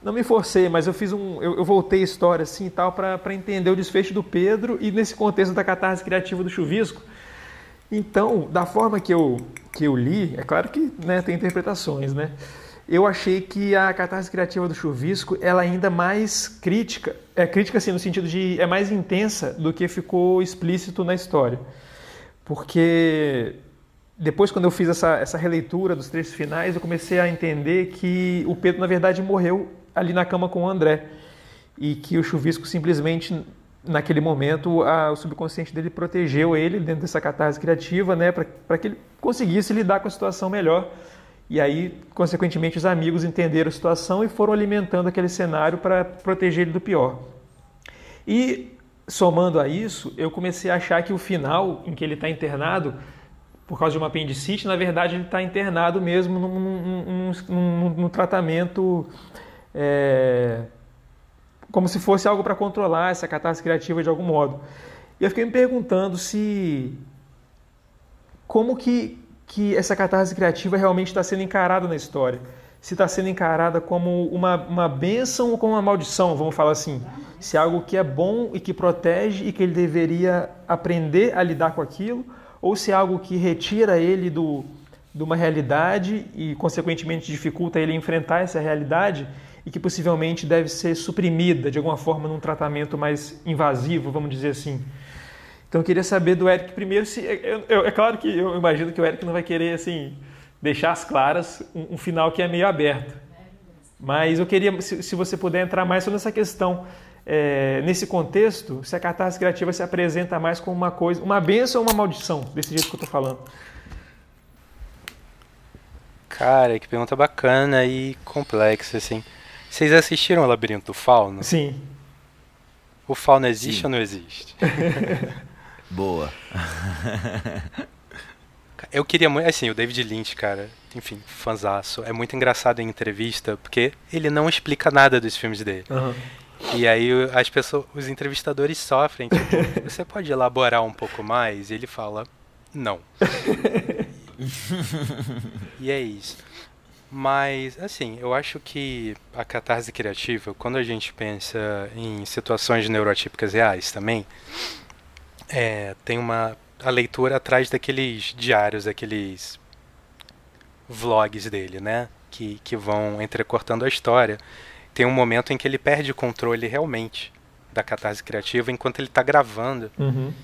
Não me forcei, mas eu fiz um. Eu, eu voltei a história assim e tal para entender o desfecho do Pedro e nesse contexto da catarse criativa do chuvisco. Então, da forma que eu, que eu li, é claro que né, tem interpretações, né? Eu achei que a catarse criativa do Chuvisco, ela é ainda mais crítica, é crítica assim no sentido de é mais intensa do que ficou explícito na história. Porque depois quando eu fiz essa, essa releitura dos trechos finais, eu comecei a entender que o Pedro na verdade morreu ali na cama com o André e que o Chuvisco simplesmente naquele momento a, o subconsciente dele protegeu ele dentro dessa catarse criativa, né, para que ele conseguisse lidar com a situação melhor. E aí, consequentemente, os amigos entenderam a situação e foram alimentando aquele cenário para proteger ele do pior. E somando a isso, eu comecei a achar que o final em que ele está internado por causa de uma apendicite, na verdade ele está internado mesmo num, num, num, num tratamento é, como se fosse algo para controlar essa catarse criativa de algum modo. E eu fiquei me perguntando se como que, que essa catarse criativa realmente está sendo encarada na história. Se está sendo encarada como uma, uma bênção ou como uma maldição, vamos falar assim. Se é algo que é bom e que protege e que ele deveria aprender a lidar com aquilo, ou se é algo que retira ele do, de uma realidade e, consequentemente, dificulta ele enfrentar essa realidade e que possivelmente deve ser suprimida de alguma forma num tratamento mais invasivo, vamos dizer assim. Então eu queria saber do Eric primeiro se. É, claro que eu imagino que o Eric não vai querer assim deixar as claras um, um final que é meio aberto. Mas eu queria, se, se você puder entrar mais sobre essa questão é, nesse contexto, se a catarse criativa se apresenta mais como uma coisa, uma benção ou uma maldição, desse jeito que eu estou falando? Cara, que pergunta bacana e complexa, assim. Vocês assistiram o Labirinto do Fauno? Sim. O Fauno existe Sim. ou não existe? Boa. Eu queria muito, assim, o David Lynch, cara, enfim, fanzaço. É muito engraçado em entrevista, porque ele não explica nada dos filmes dele. Uhum. E aí as pessoas, os entrevistadores sofrem, tipo, você pode elaborar um pouco mais? E ele fala, não. e é isso. Mas, assim, eu acho que a catarse criativa, quando a gente pensa em situações neurotípicas reais também, é, tem uma a leitura atrás daqueles diários, aqueles vlogs dele, né? Que, que vão entrecortando a história tem um momento em que ele perde o controle realmente da catarse criativa enquanto ele está gravando. Uhum.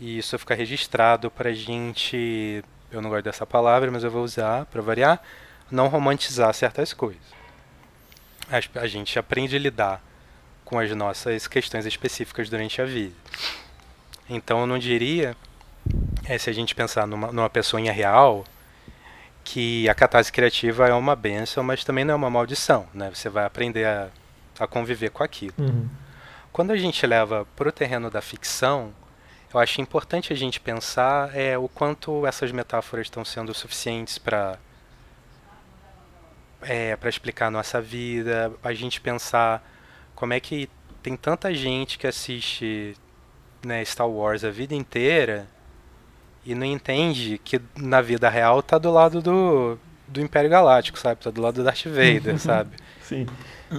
E isso fica registrado para a gente. Eu não gosto dessa palavra, mas eu vou usar para variar. Não romantizar certas coisas. A, a gente aprende a lidar com as nossas questões específicas durante a vida. Então eu não diria, é, se a gente pensar numa, numa pessoa real, que a catarse criativa é uma benção, mas também não é uma maldição, né? Você vai aprender a, a conviver com aquilo. Uhum. Quando a gente leva para o terreno da ficção, eu acho importante a gente pensar é, o quanto essas metáforas estão sendo suficientes para é, para explicar a nossa vida, a gente pensar como é que tem tanta gente que assiste né, Star Wars a vida inteira e não entende que na vida real tá do lado do, do Império Galáctico, sabe? Tá do lado do Darth Vader, sabe? Sim.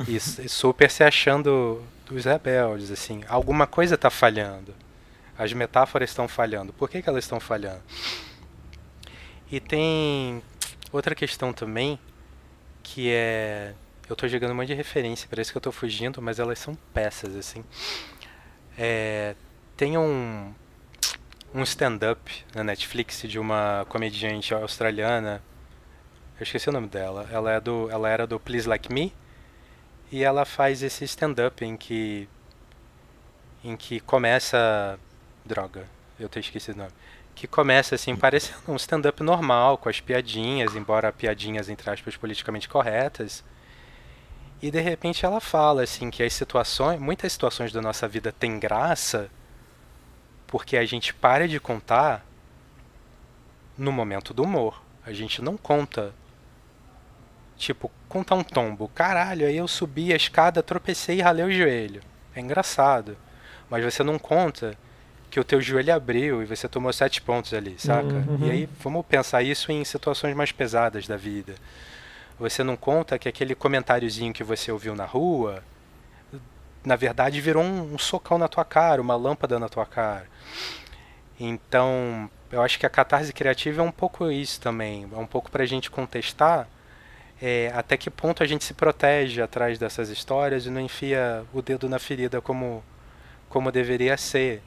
E, e super se achando dos rebeldes, assim. Alguma coisa tá falhando. As metáforas estão falhando. Por que, que elas estão falhando? E tem outra questão também, que é. Eu tô jogando um monte de referência, parece que eu tô fugindo, mas elas são peças, assim. É, tem um, um stand-up na Netflix de uma comediante australiana. Eu esqueci o nome dela. Ela, é do, ela era do Please Like Me. E ela faz esse stand-up em que. em que começa. Droga, eu tenho esquecido o nome. Que começa assim, parecendo um stand-up normal, com as piadinhas, embora piadinhas entre aspas politicamente corretas. E de repente ela fala assim que as situações, muitas situações da nossa vida têm graça porque a gente para de contar no momento do humor. A gente não conta. Tipo, contar um tombo. Caralho, aí eu subi a escada, tropecei e ralei o joelho. É engraçado. Mas você não conta que o teu joelho abriu e você tomou sete pontos ali, saca? Uhum. E aí vamos pensar isso em situações mais pesadas da vida. Você não conta que aquele comentáriozinho que você ouviu na rua, na verdade virou um, um socão na tua cara, uma lâmpada na tua cara. Então, eu acho que a catarse criativa é um pouco isso também. É um pouco para a gente contestar é, até que ponto a gente se protege atrás dessas histórias e não enfia o dedo na ferida como, como deveria ser.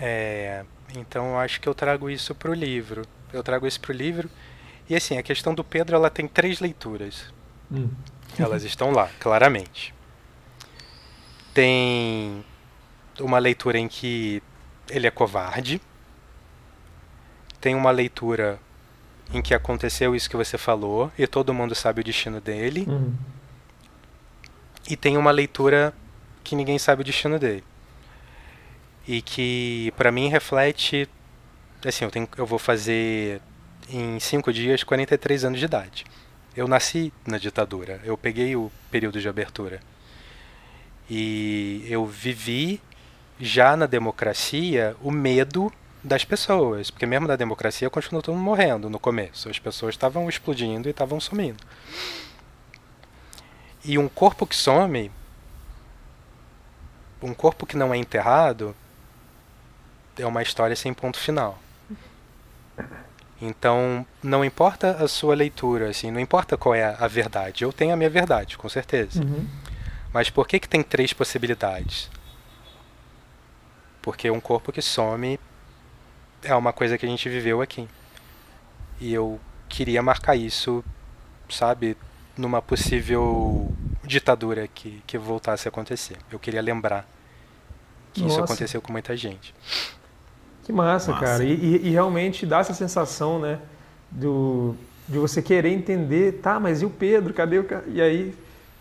É, então, eu acho que eu trago isso para o livro. Eu trago isso para o livro. E assim, a questão do Pedro ela tem três leituras. Hum. Elas estão lá, claramente. Tem uma leitura em que ele é covarde. Tem uma leitura em que aconteceu isso que você falou e todo mundo sabe o destino dele. Uhum. E tem uma leitura que ninguém sabe o destino dele. E que para mim reflete assim, eu, tenho, eu vou fazer em cinco dias 43 anos de idade. Eu nasci na ditadura, eu peguei o período de abertura. E eu vivi já na democracia o medo das pessoas, porque mesmo na democracia continuou todo mundo morrendo no começo. As pessoas estavam explodindo e estavam sumindo. E um corpo que some, um corpo que não é enterrado, é uma história sem ponto final. Então, não importa a sua leitura, assim, não importa qual é a verdade. Eu tenho a minha verdade, com certeza. Uhum. Mas por que, que tem três possibilidades? Porque um corpo que some é uma coisa que a gente viveu aqui. E eu queria marcar isso, sabe, numa possível ditadura que, que voltasse a acontecer. Eu queria lembrar que Nossa. isso aconteceu com muita gente. Que massa, Massa. cara. E, e- e realmente dá essa sensação, né? Do, de você querer entender, tá, mas e o Pedro? Cadê o? E aí,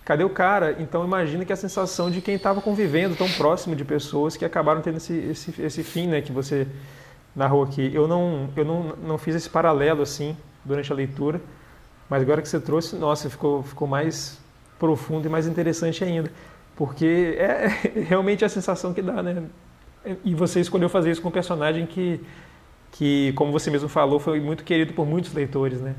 cadê o cara? Então imagina que a sensação de quem estava convivendo tão próximo de pessoas que acabaram tendo esse, esse, esse fim, né? Que você narrou aqui. Eu não, eu não, não fiz esse paralelo assim durante a leitura, mas agora que você trouxe, nossa, ficou, ficou mais profundo e mais interessante ainda. Porque é, é realmente a sensação que dá, né? E você escolheu fazer isso com um personagem que, que, como você mesmo falou, foi muito querido por muitos leitores, né?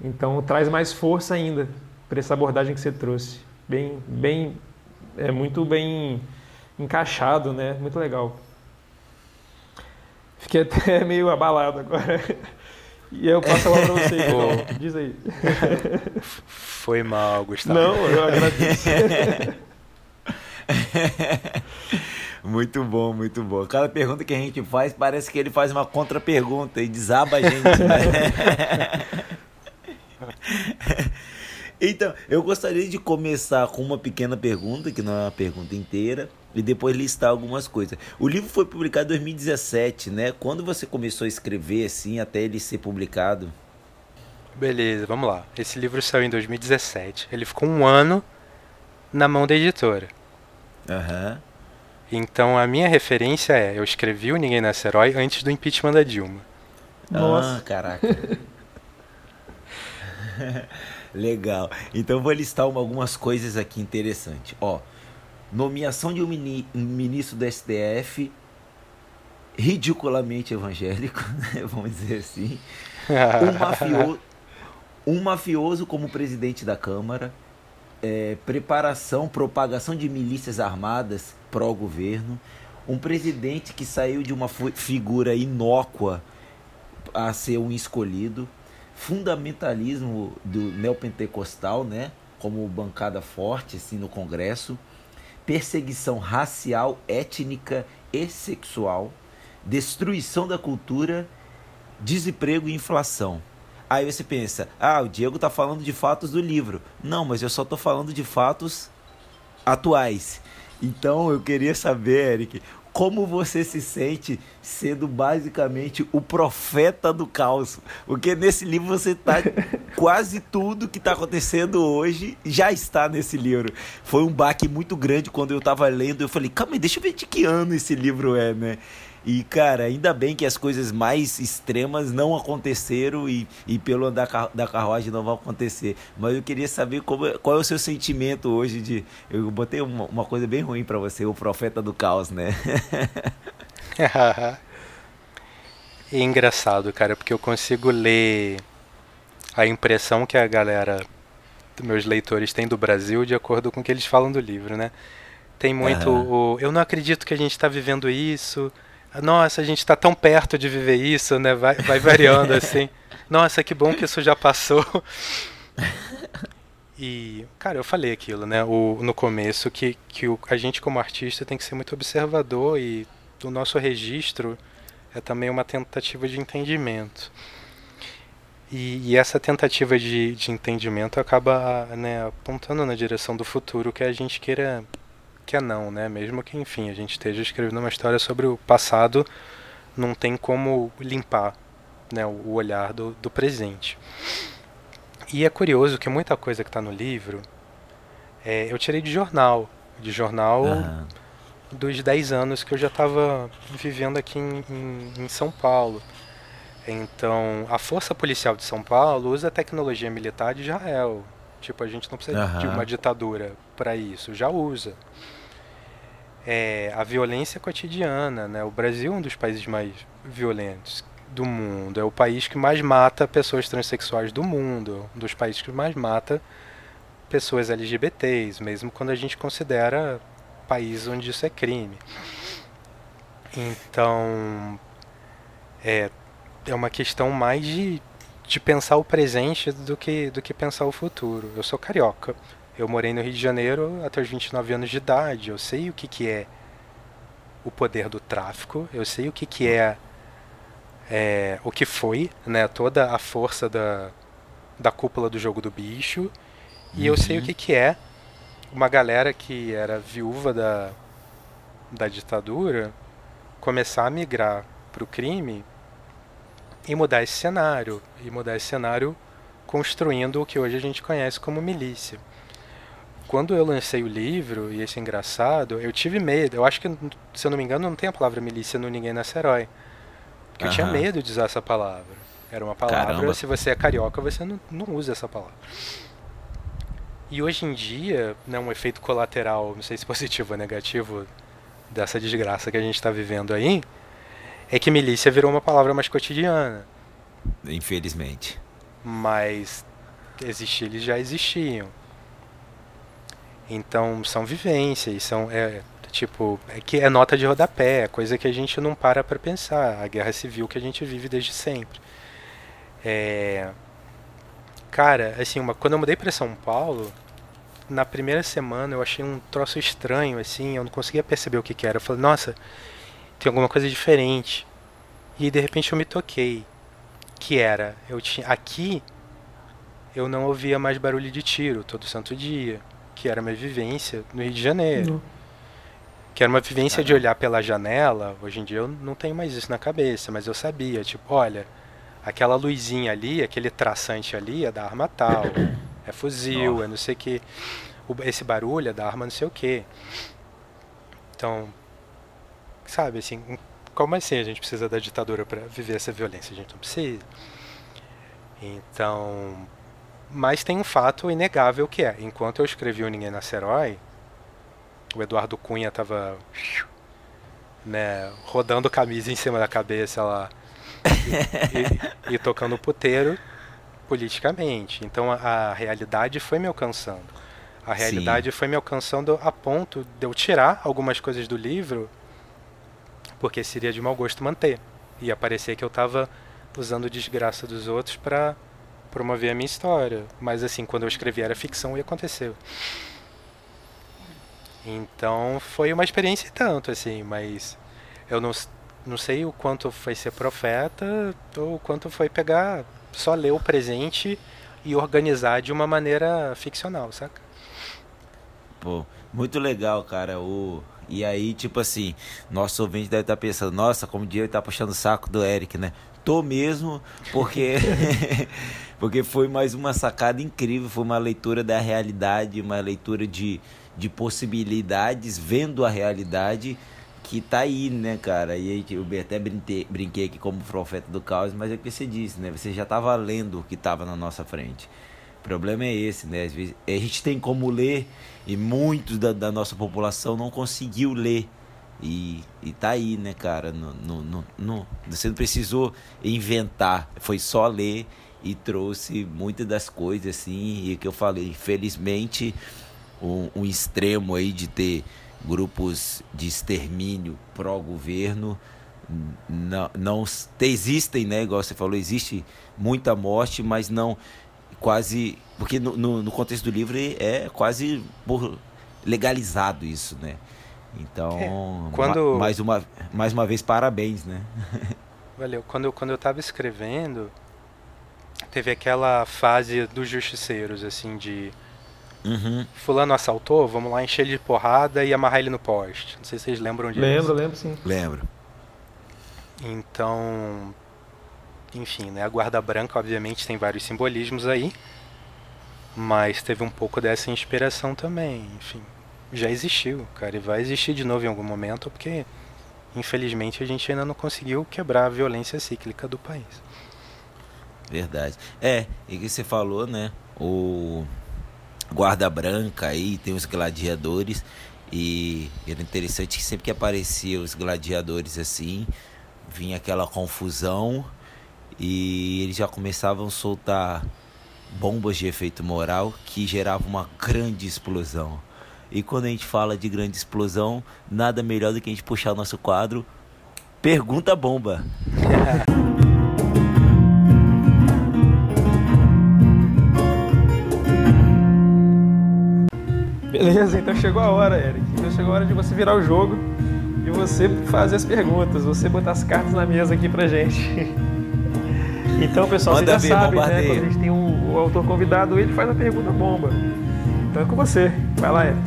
Então traz mais força ainda para essa abordagem que você trouxe. Bem, bem, é muito bem encaixado, né? Muito legal. Fiquei até meio abalado agora. E eu passo a palavra para você, então. Diz aí. Foi mal, Gustavo. Não, eu agradeço. Muito bom, muito bom. Cada pergunta que a gente faz parece que ele faz uma contra-pergunta e desaba a gente, né? Então, eu gostaria de começar com uma pequena pergunta, que não é uma pergunta inteira, e depois listar algumas coisas. O livro foi publicado em 2017, né? Quando você começou a escrever, assim, até ele ser publicado? Beleza, vamos lá. Esse livro saiu em 2017. Ele ficou um ano na mão da editora. Aham. Então a minha referência é: eu escrevi o Ninguém Nasce Herói antes do impeachment da Dilma. Nossa. Ah, caraca. Legal. Então vou listar uma- algumas coisas aqui interessantes. Ó, nomeação de um, mini- ministro do STF ridiculamente evangélico, vamos dizer assim. Um mafioso, um mafioso como presidente da Câmara. é, preparação, propagação de milícias armadas pró-governo. Um presidente que saiu de uma figura inócua a ser um escolhido, fundamentalismo do neopentecostal, né, como bancada forte assim no Congresso, perseguição racial, étnica e sexual, destruição da cultura, desemprego e inflação. Aí você pensa, ah, o Diego tá falando de fatos do livro. Não, mas eu só tô falando de fatos atuais. Então eu queria saber, Eric, como você se sente sendo basicamente o profeta do caos? Porque nesse livro você tá quase tudo que tá acontecendo hoje já está nesse livro. Foi um baque muito grande quando eu tava lendo, eu falei, calma aí, deixa eu ver de que ano esse livro é, né? E, cara, ainda bem que as coisas mais extremas não aconteceram e, e pelo andar da carruagem não vão acontecer. Mas eu queria saber como, qual é o seu sentimento hoje de. Eu botei uma, uma coisa bem ruim pra você, o profeta do caos, né? é engraçado, cara, porque eu consigo ler a impressão que a galera, meus leitores, têm do Brasil de acordo com o que eles falam do livro, né? Tem muito Aham. o. Eu não acredito que a gente está vivendo isso. Nossa, a gente está tão perto de viver isso, né? Vai, vai variando assim. Nossa, que bom que isso já passou. E, cara, eu falei aquilo, né? O, no começo, que, que o, a gente, como artista, tem que ser muito observador e o nosso registro é também uma tentativa de entendimento. E, e essa tentativa de, de entendimento acaba né, apontando na direção do futuro que a gente queira que é não, né? Mesmo que, enfim, a gente esteja escrevendo uma história sobre o passado, não tem como limpar né, o olhar do, do presente. E é curioso que muita coisa que está no livro é, eu tirei de jornal, de jornal Aham. dos 10 anos que eu já estava vivendo aqui em, em, em São Paulo. Então, a Força Policial de São Paulo usa a tecnologia militar de Israel. Tipo, a gente não precisa uhum. de uma ditadura para isso, já usa. É, a violência cotidiana, né? O Brasil é um dos países mais violentos do mundo. É o país que mais mata pessoas transexuais do mundo. Um dos países que mais mata pessoas LGBTs, mesmo quando a gente considera país onde isso é crime. Então, é, é uma questão mais de, de pensar o presente do que, do que pensar o futuro. Eu sou carioca. Eu morei no Rio de Janeiro até os 29 anos de idade. Eu sei o que, que é o poder do tráfico. Eu sei o que, que é, é o que foi, né, toda a força da, da cúpula do jogo do bicho. E uhum. eu sei o uhum. que, que é uma galera que era viúva da, da ditadura começar a migrar para o crime e mudar esse cenário. E mudar esse cenário construindo o que hoje a gente conhece como milícia. Quando eu lancei o livro, e esse é engraçado, eu tive medo. Eu acho que, se eu não me engano, não tem a palavra milícia no Ninguém Nasce Herói. Porque uhum. eu tinha medo de usar essa palavra. Era uma palavra, Caramba. se você é carioca, você não, não usa essa palavra. E hoje em dia, né, um efeito colateral, não sei se positivo ou negativo, dessa desgraça que a gente está vivendo aí, é que milícia virou uma palavra mais cotidiana. Infelizmente. Mas existir eles já existiam. Então são vivências, são é, tipo é que é nota de rodapé, é coisa que a gente não para para pensar. A guerra civil que a gente vive desde sempre. É, cara, assim, uma, quando eu mudei para São Paulo, na primeira semana eu achei um troço estranho, assim, eu não conseguia perceber o que, que era. Eu falei, nossa, tem alguma coisa diferente. E de repente eu me toquei. Que era, eu tinha. Aqui eu não ouvia mais barulho de tiro todo santo dia. Que era minha vivência no Rio de Janeiro. Não. Que era uma vivência ah, de olhar pela janela. Hoje em dia eu não tenho mais isso na cabeça, mas eu sabia, tipo, olha, aquela luzinha ali, aquele traçante ali é da arma tal é fuzil, é não sei o que. Esse barulho é da arma não sei o que. Então, sabe, assim, como assim a gente precisa da ditadura para viver essa violência? A gente não precisa. Então, mas tem um fato inegável que é, enquanto eu escrevi o Ninguém Nasce Herói, o Eduardo Cunha tava né, rodando camisa em cima da cabeça lá e, e, e tocando puteiro politicamente. Então a, a realidade foi me alcançando. A realidade Sim. foi me alcançando a ponto de eu tirar algumas coisas do livro, porque seria de mau gosto manter. Ia parecer que eu estava usando desgraça dos outros para promover a minha história. Mas assim, quando eu escrevi era ficção e aconteceu. Então foi uma experiência tanto, assim, mas eu não, não sei o quanto foi ser profeta ou o quanto foi pegar só ler o presente e organizar de uma maneira ficcional, saca? Pô, muito legal, cara. O... E aí, tipo assim, nosso ouvinte deve estar tá pensando, nossa, como o dia ele tá puxando o saco do Eric, né? Tô mesmo, porque porque foi mais uma sacada incrível, foi uma leitura da realidade, uma leitura de, de possibilidades, vendo a realidade que tá aí, né, cara? E eu até brinquei, brinquei aqui como profeta do caos, mas é o que você disse, né? Você já tava lendo o que tava na nossa frente. O problema é esse, né? Às vezes, a gente tem como ler e muitos da, da nossa população não conseguiu ler. E, e tá aí, né, cara? No, no, no, no, você não precisou inventar, foi só ler e trouxe muitas das coisas, assim, e que eu falei, infelizmente, um, um extremo aí de ter grupos de extermínio pró-governo não, não existem, né? Igual você falou, existe muita morte, mas não quase. Porque no, no, no contexto do livro é quase legalizado isso, né? Então, é, quando... ma, mais, uma, mais uma vez, parabéns, né? Valeu. Quando, quando eu estava escrevendo, teve aquela fase dos justiceiros, assim, de Uhum. Fulano assaltou, vamos lá encher ele de porrada e amarrar ele no poste. Não sei se vocês lembram disso. Lembro, lembro sim. Lembro. Então, enfim, né? A guarda branca, obviamente, tem vários simbolismos aí. Mas teve um pouco dessa inspiração também, enfim. Já existiu, cara, e vai existir de novo em algum momento, porque infelizmente a gente ainda não conseguiu quebrar a violência cíclica do país. Verdade. É, e que você falou, né? O guarda branca aí, tem os gladiadores. E era interessante que sempre que aparecia os gladiadores assim, vinha aquela confusão e eles já começavam a soltar bombas de efeito moral que geravam uma grande explosão. E quando a gente fala de grande explosão, nada melhor do que a gente puxar o nosso quadro Pergunta Bomba. Beleza, então chegou a hora, Eric. Então chegou a hora de você virar o jogo e você fazer as perguntas, você botar as cartas na mesa aqui pra gente. Então, pessoal, Manda você já sabe, né? Quando a gente tem o, o, autor convidado, ele faz a pergunta bomba. Então é com você. Vai lá, Eric.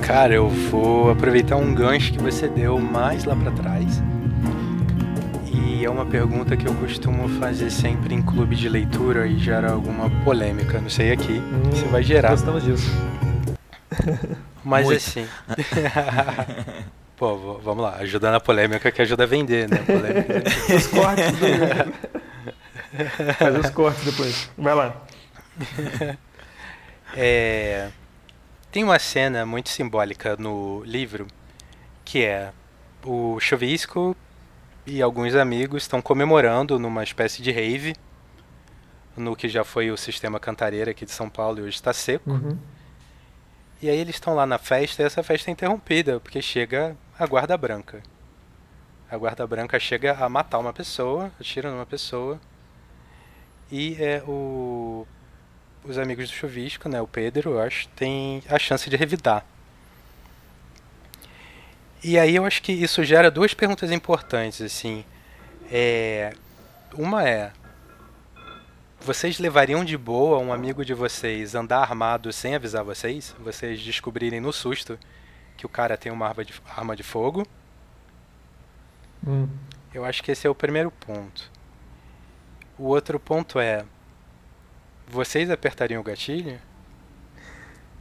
Cara, eu vou aproveitar um gancho que você deu mais lá para trás. E é uma pergunta que eu costumo fazer sempre em clube de leitura e gera alguma polêmica. Não sei aqui hum, se vai gerar. Gostamos disso. Mas Muito. assim. Pô, vamos lá, ajuda na polêmica que ajuda a vender, né? Polêmica. os cortes do... Faz os cortes depois. Vai lá. É, tem uma cena muito simbólica no livro que é o Chuvisco e alguns amigos estão comemorando numa espécie de rave no que já foi o sistema cantareira aqui de São Paulo e hoje está seco. Uhum. E aí eles estão lá na festa e essa festa é interrompida porque chega a guarda branca. A guarda branca chega a matar uma pessoa, atira numa pessoa. E é o os amigos do chuvisco, né, o Pedro, eu acho, tem a chance de revidar. E aí eu acho que isso gera duas perguntas importantes, assim. É, uma é, vocês levariam de boa um amigo de vocês andar armado sem avisar vocês? Vocês descobrirem no susto que o cara tem uma arma de, arma de fogo? Hum. Eu acho que esse é o primeiro ponto. O outro ponto é: vocês apertariam o gatilho?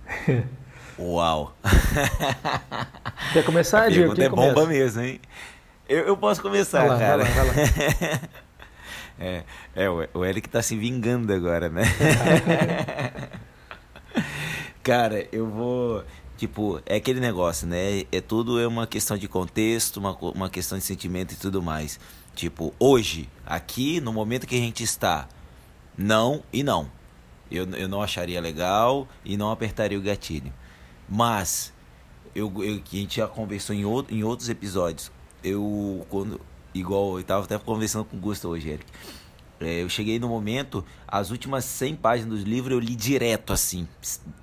Uau! Quer começar, Diego? é bomba começa? mesmo, hein? Eu, eu posso começar, vai lá, cara. Vai lá, vai lá. é, é, o Eric tá se vingando agora, né? cara, eu vou. Tipo, é aquele negócio, né? É tudo é uma questão de contexto, uma, uma questão de sentimento e tudo mais. Tipo, hoje, aqui, no momento que a gente está, não e não. Eu, eu não acharia legal e não apertaria o gatilho. Mas, eu, eu, a gente já conversou em, outro, em outros episódios. Eu, quando, igual, eu estava até conversando com o Gusto hoje, Eric. É, eu cheguei no momento, as últimas 100 páginas do livro eu li direto assim.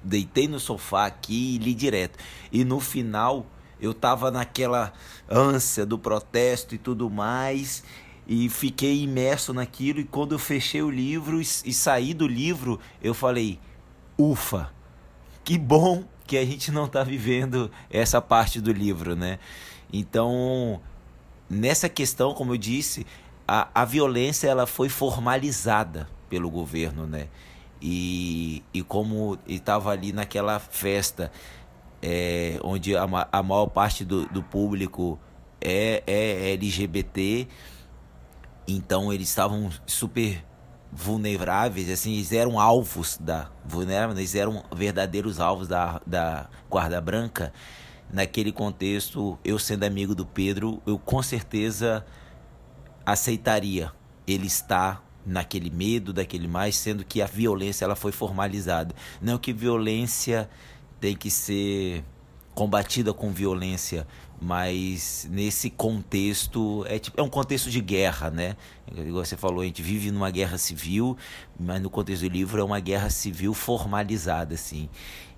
Deitei no sofá aqui e li direto. E no final eu tava naquela ânsia do protesto e tudo mais e fiquei imerso naquilo e quando eu fechei o livro e, e saí do livro, eu falei: "Ufa. Que bom que a gente não está vivendo essa parte do livro, né?" Então, nessa questão, como eu disse, a, a violência ela foi formalizada pelo governo, né? E, e como estava ali naquela festa é, onde a, a maior parte do, do público é, é LGBT, então eles estavam super vulneráveis, assim, eles eram alvos da vulneráveis, eles eram verdadeiros alvos da, da guarda branca. Naquele contexto, eu sendo amigo do Pedro, eu com certeza aceitaria ele estar naquele medo, daquele mais, sendo que a violência ela foi formalizada. Não que violência tem que ser combatida com violência, mas nesse contexto é, tipo, é um contexto de guerra, né? Igual você falou, a gente vive numa guerra civil, mas no contexto do livro é uma guerra civil formalizada, assim.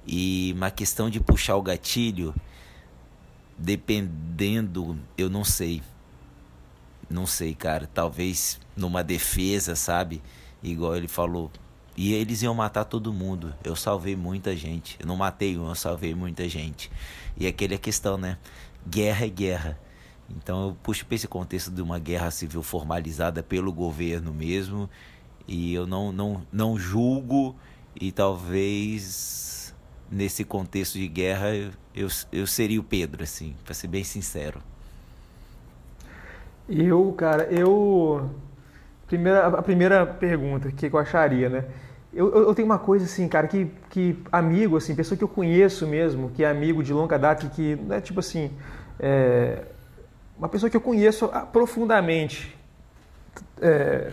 E uma questão de puxar o gatilho, dependendo, eu não sei. Não sei, cara. Talvez numa defesa, sabe? Igual ele falou. E eles iam matar todo mundo. Eu salvei muita gente. Eu não matei um, eu salvei muita gente. E aquele é a questão, né? guerra é guerra. Então eu puxo para esse contexto de uma guerra civil formalizada pelo governo mesmo. E eu não, não, não julgo e talvez nesse contexto de guerra, eu, eu, seria o Pedro, assim, para ser bem sincero. Eu, cara, eu. Primeira, a primeira pergunta que eu acharia, né? Eu, eu, tenho uma coisa assim, cara, que, que amigo, assim, pessoa que eu conheço mesmo, que é amigo de longa data, que não é tipo assim. É, uma pessoa que eu conheço profundamente. É,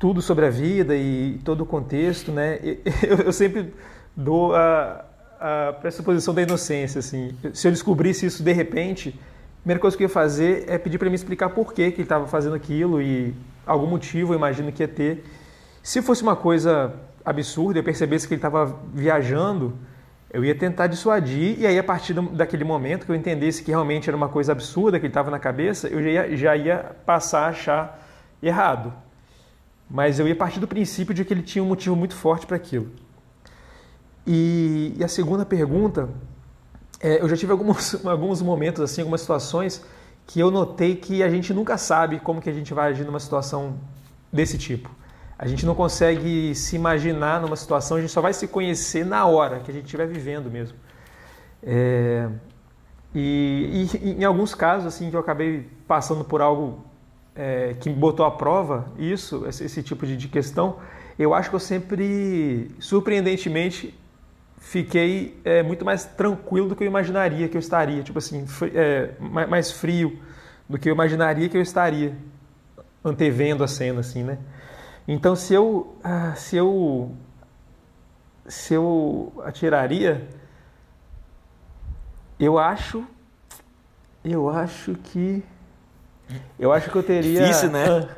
tudo sobre a vida e todo o contexto, né? Eu, eu sempre dou a, a pressuposição da inocência, assim. Se eu descobrisse isso de repente, a primeira coisa que eu ia fazer é pedir para ele me explicar por que, que ele estava fazendo aquilo e algum motivo eu imagino que ia ter. Se fosse uma coisa absurda, eu percebesse que ele estava viajando, eu ia tentar dissuadir e aí a partir daquele momento que eu entendesse que realmente era uma coisa absurda que ele estava na cabeça, eu já ia, já ia passar a achar errado. Mas eu ia partir do princípio de que ele tinha um motivo muito forte para aquilo. E, e, a segunda pergunta é, eu já tive alguns, alguns momentos, assim, algumas situações que eu notei que a gente nunca sabe como que a gente vai agir numa situação desse tipo. A gente não consegue se imaginar numa situação, a gente só vai se conhecer na hora que a gente estiver vivendo mesmo. É, e, e, em alguns casos, assim, que eu acabei passando por algo é, que me botou à prova, isso, esse, esse tipo de, de questão, eu acho que eu sempre, surpreendentemente, fiquei é, muito mais tranquilo do que eu imaginaria que eu estaria. Tipo assim, é, mais frio do que eu imaginaria que eu estaria antevendo a cena, assim, né? Então, se eu, ah, se eu, se eu atiraria, eu acho, eu acho que, eu acho que eu teria. Difícil, né?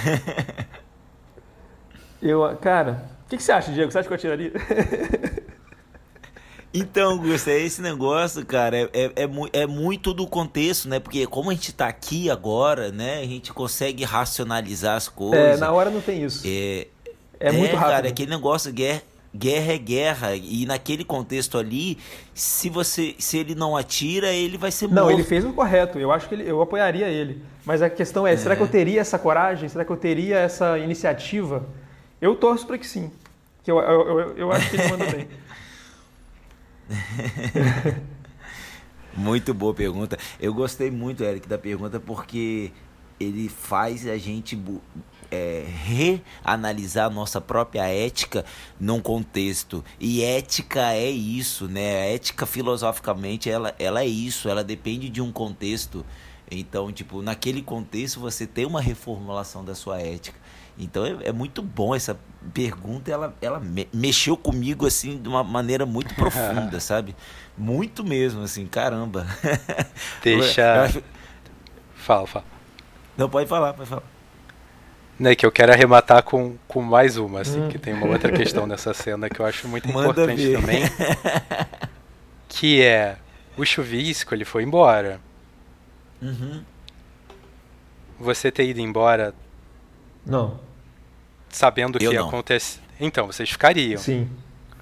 eu, cara, o que, que, você acha, Diego? Você acha que eu atiraria? Então, Gusta, esse negócio, cara, é, é, é, é, muito do contexto, né? Porque como a gente tá aqui agora, né? A gente consegue racionalizar as coisas. É, na hora não tem isso. É, é muito é, rápido. Cara, aquele negócio, guerra, guerra é guerra. E naquele contexto ali, se você se ele não atira, ele vai ser morto. Não, ele fez o correto. Eu acho que ele, eu apoiaria ele. Mas a questão é, é, será que eu teria essa coragem? Será que eu teria essa iniciativa? Eu torço para que sim. Que eu, eu, eu, eu acho que ele manda bem. muito boa pergunta. Eu gostei muito, Eric, da pergunta porque ele faz a gente é, reanalisar a nossa própria ética num contexto. E ética é isso, né? A ética filosoficamente ela, ela é isso, ela depende de um contexto. Então, tipo, naquele contexto você tem uma reformulação da sua ética. Então é, é, muito bom essa pergunta, ela, ela me, mexeu comigo assim de uma maneira muito profunda, sabe? Muito mesmo, assim, caramba. Deixa. Acho... Fala, fala. Não, pode falar, pode falar. Né, que eu quero arrematar com, com mais uma, assim, hum. que tem uma outra questão nessa cena que eu acho muito Manda importante ver. também. Que é o chuvisco, ele foi embora. Uhum. Você ter ido embora. Não sabendo o que ia acontecer. Então, vocês ficariam. Sim.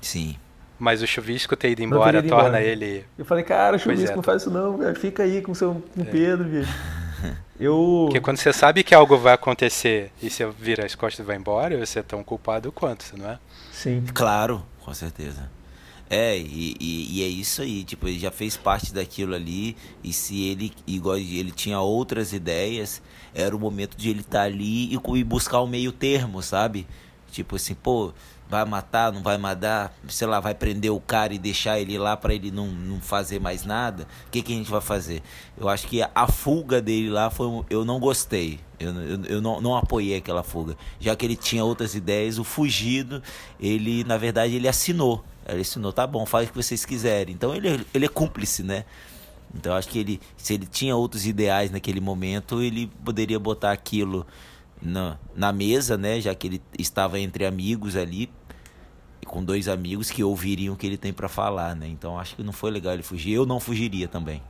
Sim. Mas o chuvisco ter ido embora ido torna embora. ele. Eu falei, cara, o chuvisco é, não faz isso não, cara. fica aí com, seu, com o é. Pedro, bicho. Eu... Porque quando você sabe que algo vai acontecer e você vira as costas e vai embora, você é tão culpado quanto, não é? Sim. Claro, com certeza. É, e, e, e, é isso aí, tipo, ele já fez parte daquilo ali, e se ele, igual ele tinha outras ideias, era o momento de ele estar tá ali e, e buscar o meio termo, sabe? Tipo assim, pô, vai matar, não vai matar, sei lá, vai prender o cara e deixar ele lá para ele não, não fazer mais nada. O que, que a gente vai fazer? Eu acho que a fuga dele lá foi. Eu não gostei. Eu, eu, eu não, não apoiei aquela fuga. Já que ele tinha outras ideias, o fugido, ele, na verdade, ele assinou. Ele assinou, tá bom, faz o que vocês quiserem. Então ele, ele é cúmplice, né? Então acho que ele, se ele tinha outros ideais naquele momento, ele poderia botar aquilo na, na mesa, né? Já que ele estava entre amigos ali, com dois amigos que ouviriam o que ele tem para falar, né? Então acho que não foi legal ele fugir. Eu não fugiria também.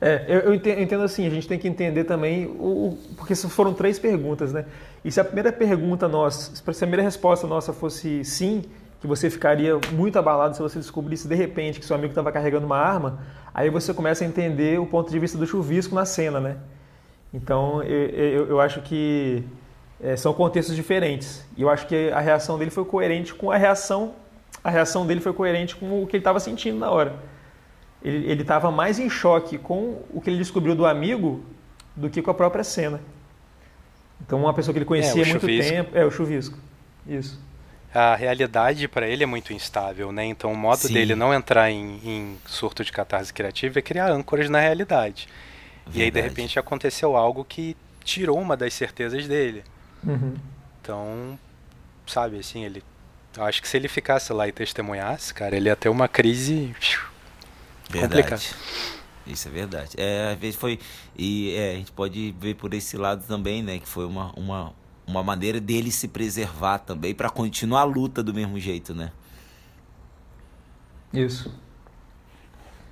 É, eu, eu entendo, assim, a gente tem que entender também, o, porque foram três perguntas, né? E se a primeira pergunta nossa, se a primeira resposta nossa fosse sim, que você ficaria muito abalado se você descobrisse de repente que seu amigo estava carregando uma arma, aí você começa a entender o ponto de vista do chuvisco na cena, né? Então eu, eu, eu acho que é, são contextos diferentes. E eu acho que a reação dele foi coerente com a reação. A reação dele foi coerente com o que ele estava sentindo na hora. Ele estava mais em choque com o que ele descobriu do amigo do que com a própria cena. Então, uma pessoa que ele conhecia há é, muito chuvisco. tempo. É, o chuvisco. Isso. A realidade para ele é muito instável, né? Então, o modo Sim. dele não entrar em, em, surto de catarse criativa é criar âncoras na realidade. Verdade. E aí, de repente, aconteceu algo que tirou uma das certezas dele. Uhum. Então, sabe, assim, ele. Eu acho que se ele ficasse lá e testemunhasse, cara, ele ia ter uma crise. Verdade. Complicada. Isso é verdade. É, às vezes foi. E é, a gente pode ver por esse lado também, né? Que foi uma, uma, uma maneira dele se preservar também para continuar a luta do mesmo jeito, né? Isso.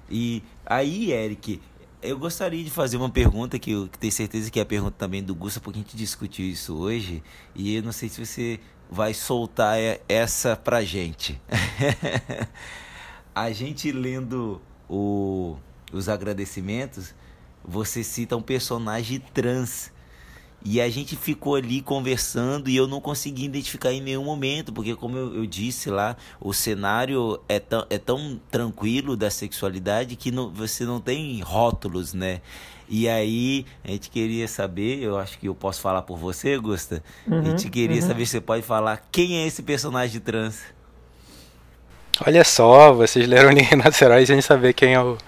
E aí, Eric, eu gostaria de fazer uma pergunta que eu tenho certeza que é a pergunta também do Gusta, porque a gente discutiu isso hoje, e eu não sei se você vai soltar essa pra gente. a gente lendo o, os agradecimentos, você cita um personagem trans e a gente ficou ali conversando e eu não consegui identificar em nenhum momento, porque como eu, eu disse lá, o cenário é tão, é tão tranquilo da sexualidade que não, você não tem rótulos, né? E aí, a gente queria saber, eu acho que eu posso falar por você, Gusta. Uhum, a gente queria uhum. saber se você pode falar quem é esse personagem trans. Olha só, vocês leram Renato Heróis sem saber quem é o,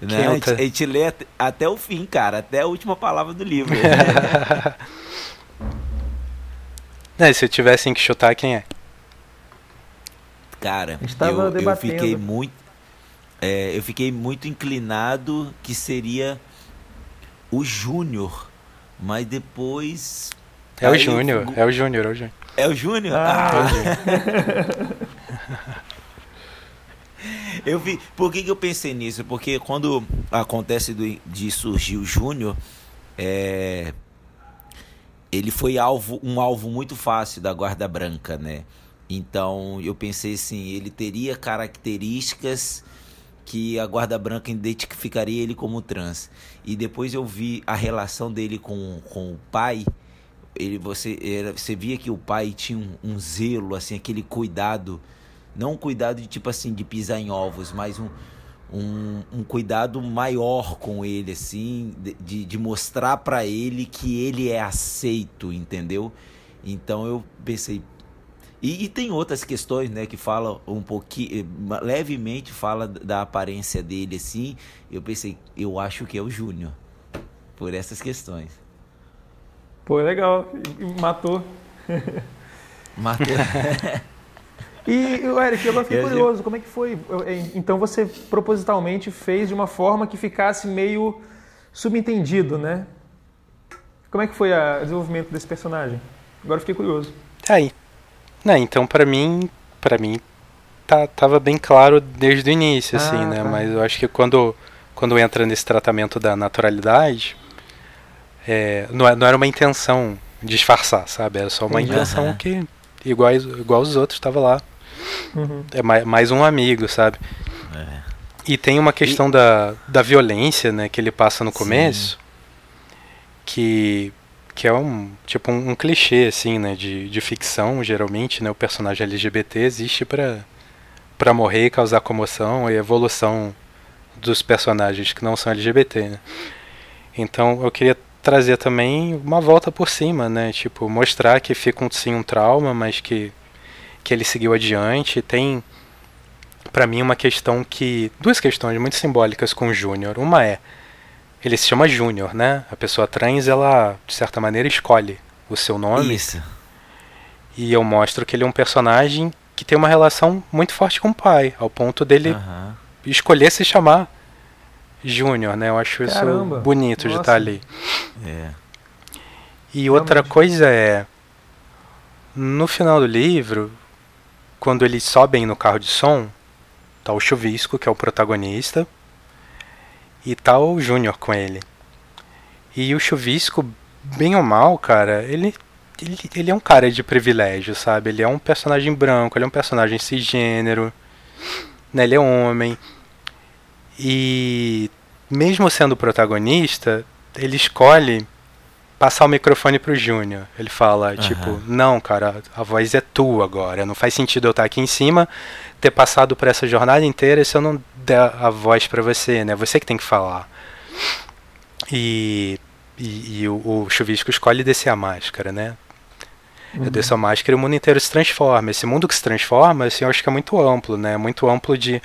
né? A, gente, a gente lê até, até o fim, cara, até a última palavra do livro. é, se eu tivesse que chutar, quem é? Cara, eu, eu fiquei muito. É, eu fiquei muito inclinado que seria o Júnior. Mas depois. É o Júnior, é o Júnior, é o Júnior. É o Júnior? Ah. ah. Eu vi. Por que, que eu pensei nisso? Porque quando acontece do, de surgir o Júnior, é, ele foi alvo, um alvo muito fácil da guarda branca, né? Então eu pensei assim, ele teria características que a guarda branca identificaria ele como trans. E depois eu vi a relação dele com, com o pai. Ele, você, era, você via que o pai tinha um, um zelo, assim, aquele cuidado não um cuidado de tipo assim, de pisar em ovos, mas um, um, um cuidado maior com ele, assim, de, de mostrar para ele que ele é aceito, entendeu? Então eu pensei. E, e, tem outras questões, né, que fala um pouquinho, levemente fala da aparência dele, assim. Eu pensei, eu acho que é o Júnior, por essas questões. Pô, legal, matou. Matou. E, Eric, eu fiquei curioso, como é que foi? Então você propositalmente fez de uma forma que ficasse meio subentendido, né? Como é que foi o desenvolvimento desse personagem? Agora fiquei curioso. Aí. Não, então para mim, para mim tá, tava bem claro desde o início, assim, ah, né? Tá. Mas eu acho que quando, quando entra nesse tratamento da naturalidade, é, não, é, não era uma intenção disfarçar, sabe? Era só uma intenção que, igual, igual os outros, estava lá. Uhum. É mais, mais, um amigo, sabe? É. E tem uma questão e... da, da violência, né, que ele passa no começo, que que é um tipo um, um, clichê assim, né, de, de ficção, geralmente, né, o personagem LGBT existe para para morrer e causar comoção e evolução dos personagens que não são LGBT, né? Então, eu queria trazer também uma volta por cima, né? Tipo, mostrar que fica um, sim um trauma, mas que que ele seguiu adiante. Tem, para mim, uma questão que. duas questões muito simbólicas com o Júnior. Uma é. Ele se chama Júnior, né? A pessoa trans, ela, de certa maneira, escolhe o seu nome. Isso. E eu mostro que ele é um personagem que tem uma relação muito forte com o pai, ao ponto dele uhum. escolher se chamar Júnior, né? Eu acho Caramba. isso bonito Nossa. de estar ali. É. E outra Realmente. coisa é, no final do livro, quando eles sobem no carro de som, tá o Chuvisco, que é o protagonista, e tá o Júnior com ele. E o Chuvisco, bem ou mal, cara, ele, ele, ele é um cara de privilégio, sabe? Ele é um personagem branco, ele é um personagem cisgênero, né? ele é homem. E mesmo sendo protagonista, ele escolhe passar o microfone pro Júnior. Ele fala, uhum. tipo, não, cara, a voz é tua agora. Não faz sentido eu estar aqui em cima, ter passado por essa jornada inteira se eu não der a voz para você, né? Você que tem que falar. E, e, e o, o Chuvisco escolhe descer a máscara, né? Uhum. Eu desço a máscara e o mundo inteiro se transforma. Esse mundo que se transforma, assim, eu acho que é muito amplo, né? Muito amplo de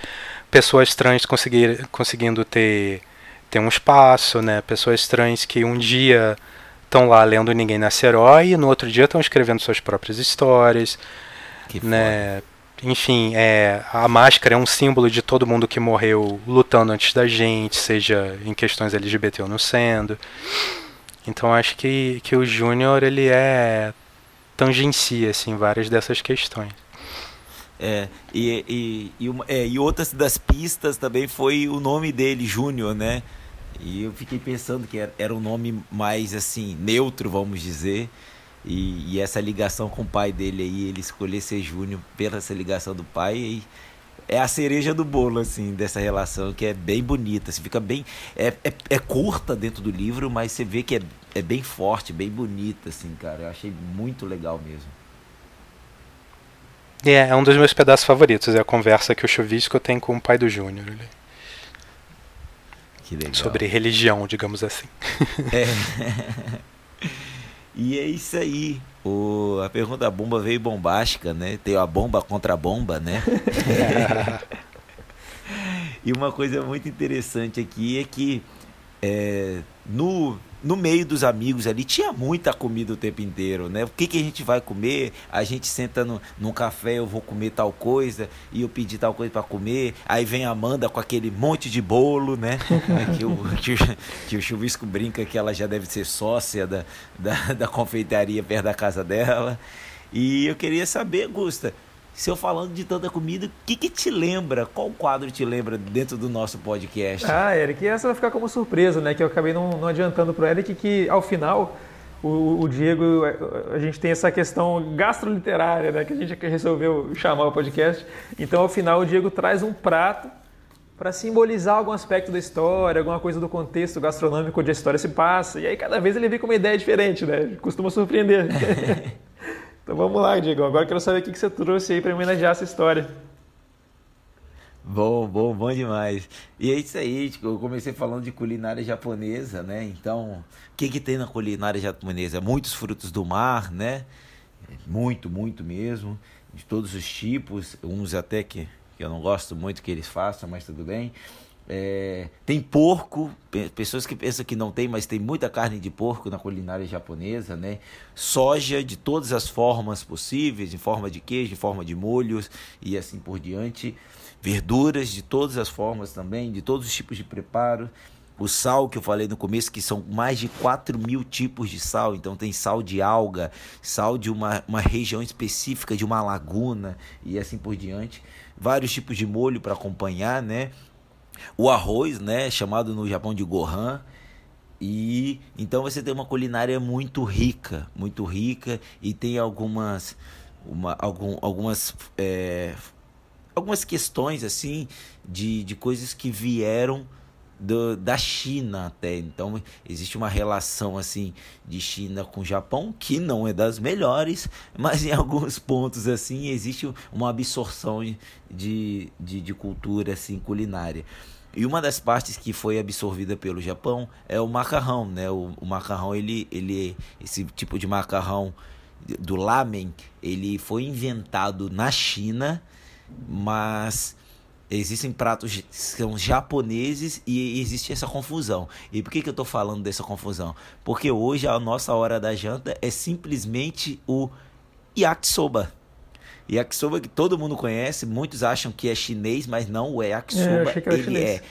pessoas trans conseguir, conseguindo ter, ter um espaço, né? Pessoas trans que um dia estão lá lendo Ninguém Nasce Herói e no outro dia estão escrevendo suas próprias histórias. Que né? Enfim, é, a máscara é um símbolo de todo mundo que morreu lutando antes da gente, seja em questões LGBT ou não sendo. Então acho que, que o Júnior ele é tangencia assim várias dessas questões. É, e, e, e, uma, é, e outras das pistas também foi o nome dele, Júnior, né? E eu fiquei pensando que era, um nome mais assim, neutro, vamos dizer. E, e, essa ligação com o pai dele aí, ele escolher ser Júnior pela essa ligação do pai, é a cereja do bolo, assim, dessa relação, que é bem bonita. Assim, fica bem. É, é, é, curta dentro do livro, mas você vê que é, é bem forte, bem bonita, assim, cara. Eu achei muito legal mesmo. É, é um dos meus pedaços favoritos, é a conversa que o Chuvisco tem com o pai do Júnior. Sobre religião, digamos assim. É. e é isso aí. O, a pergunta da bomba veio bombástica, né? Tem a bomba contra a bomba, né? e uma coisa muito interessante aqui é que é, no no meio dos amigos ali tinha muita comida o tempo inteiro, né? O que, que a gente vai comer? A gente senta no, num café, eu vou comer tal coisa e eu pedi tal coisa para comer. Aí vem a Amanda com aquele monte de bolo, né? que, o, que, o, que o Chuvisco brinca que ela já deve ser sócia da, da, da confeitaria perto da casa dela. E eu queria saber, Gusta, se eu falando de tanta comida, o que, que te lembra? Qual quadro te lembra dentro do nosso podcast? Ah, Eric, essa vai ficar como surpresa, né? Que eu acabei não, não adiantando para o Eric que ao final o, o, Diego, a gente tem essa questão gastroliterária, né? Que a gente resolveu chamar o podcast. Então ao final o Diego traz um prato para simbolizar algum aspecto da história, alguma coisa do contexto gastronômico onde a história se passa. E aí cada vez ele vem com uma ideia diferente, né? Costuma surpreender. Então vamos lá, Diego. Agora quero saber o que você trouxe aí para homenagear essa história. Bom, bom, bom demais. E é isso aí, tipo, eu comecei falando de culinária japonesa, né? Então, o que, que tem na culinária japonesa? Muitos frutos do mar, né? Muito, muito mesmo. De todos os tipos, uns até que, que eu não gosto muito que eles façam, mas tudo bem. É, tem porco, pessoas que pensam que não tem, mas tem muita carne de porco na culinária japonesa, né? Soja de todas as formas possíveis, em forma de queijo, em forma de molhos e assim por diante. Verduras de todas as formas também, de todos os tipos de preparo. O sal que eu falei no começo, que são mais de 4 mil tipos de sal. Então tem sal de alga, sal de uma, uma região específica, de uma laguna e assim por diante. Vários tipos de molho para acompanhar, né? O arroz, né, chamado no Japão de gohan. E então você tem uma culinária muito rica, muito rica e tem algumas uma, algum, algumas é, algumas questões assim de, de coisas que vieram do, da China até. Então existe uma relação assim de China com Japão que não é das melhores, mas em alguns pontos assim existe uma absorção de, de, de cultura assim culinária. E uma das partes que foi absorvida pelo Japão é o macarrão, né? O, o macarrão, ele, ele, esse tipo de macarrão do lamen, ele foi inventado na China, mas existem pratos que são japoneses e existe essa confusão. E por que, que eu estou falando dessa confusão? Porque hoje a nossa hora da janta é simplesmente o yakisoba. Yakisoba que todo mundo conhece, muitos acham que é chinês, mas não, o yakisoba é, ele é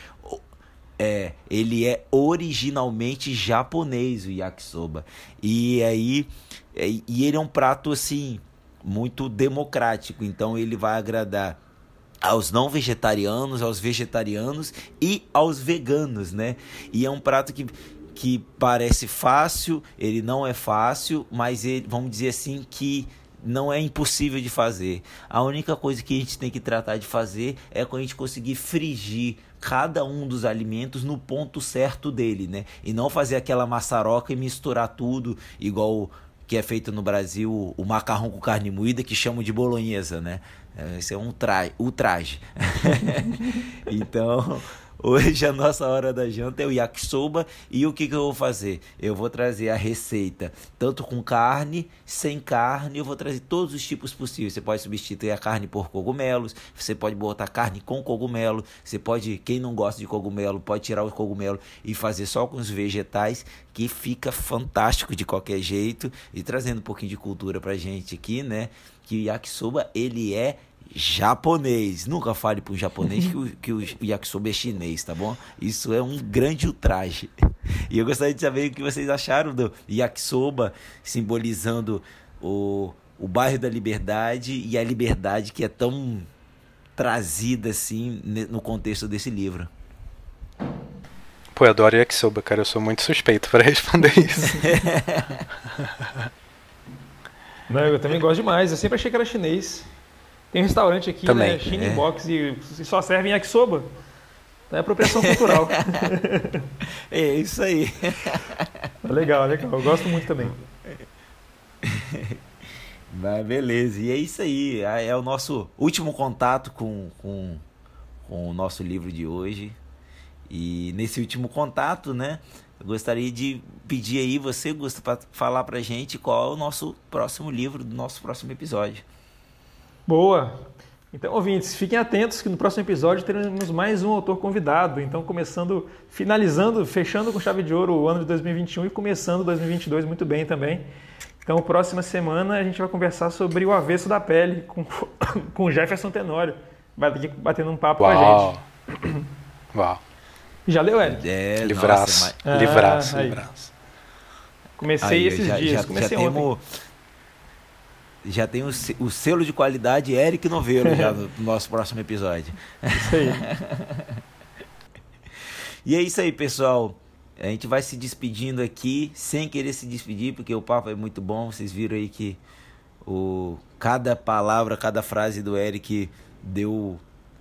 é, ele é originalmente japonês o yakisoba. E aí é, e ele é um prato assim muito democrático, então ele vai agradar aos não vegetarianos, aos vegetarianos e aos veganos, né? E é um prato que que parece fácil, ele não é fácil, mas ele, vamos dizer assim que não é impossível de fazer. A única coisa que a gente tem que tratar de fazer é quando a gente conseguir frigir cada um dos alimentos no ponto certo dele, né? E não fazer aquela maçaroca e misturar tudo igual que é feito no Brasil o macarrão com carne moída que chamam de bolonhesa, né? Esse é um traje, o traje. então, Hoje a nossa hora da janta é o yakisoba e o que, que eu vou fazer? Eu vou trazer a receita tanto com carne, sem carne, eu vou trazer todos os tipos possíveis. Você pode substituir a carne por cogumelos, você pode botar carne com cogumelo, você pode, quem não gosta de cogumelo, pode tirar o cogumelo e fazer só com os vegetais, que fica fantástico de qualquer jeito. E trazendo um pouquinho de cultura pra gente aqui, né? Que o yakisoba ele é japonês. Nunca fale para um japonês que, o, que o yakisoba é chinês, tá bom? Isso é um grande ultraje. E eu gostaria de saber o que vocês acharam do yakisoba simbolizando o, o bairro da liberdade e a liberdade que é tão trazida assim no contexto desse livro. Pô, eu adoro yakisoba, cara. Eu sou muito suspeito para responder isso. Não, eu também gosto demais. Eu sempre achei que era chinês. Tem um restaurante aqui, Também. né? China é. Box e só servem yakisoba. É apropriação cultural. é isso aí. legal, legal. Eu gosto muito também. Mas beleza, e é isso aí. É, é o nosso último contato com, com, com o nosso livro de hoje. E nesse último contato, né? Eu gostaria de pedir aí, você gosta para falar pra gente qual é o nosso próximo livro do nosso próximo episódio. Boa! Então, ouvintes, fiquem atentos que no próximo episódio teremos mais um autor convidado. Então, começando, finalizando, fechando com chave de ouro o ano de 2021 e começando 2022 muito bem também. Então, próxima semana a gente vai conversar sobre o avesso da pele com, com Jefferson Tenório. Vai aqui batendo um papo Uau. com a gente. Uau! Já leu, Ed? É, livraço. Nossa, mas... livraço, ah, livraço. Comecei aí, esses já, dias, já, comecei já ontem. Temos já tem o, o, selo de qualidade Eric Noveiro já no, no nosso próximo episódio. Isso aí. e é isso aí, pessoal. A gente vai se despedindo aqui, sem querer se despedir, porque o papo é muito bom. Vocês viram aí que o, cada palavra, cada frase do Eric deu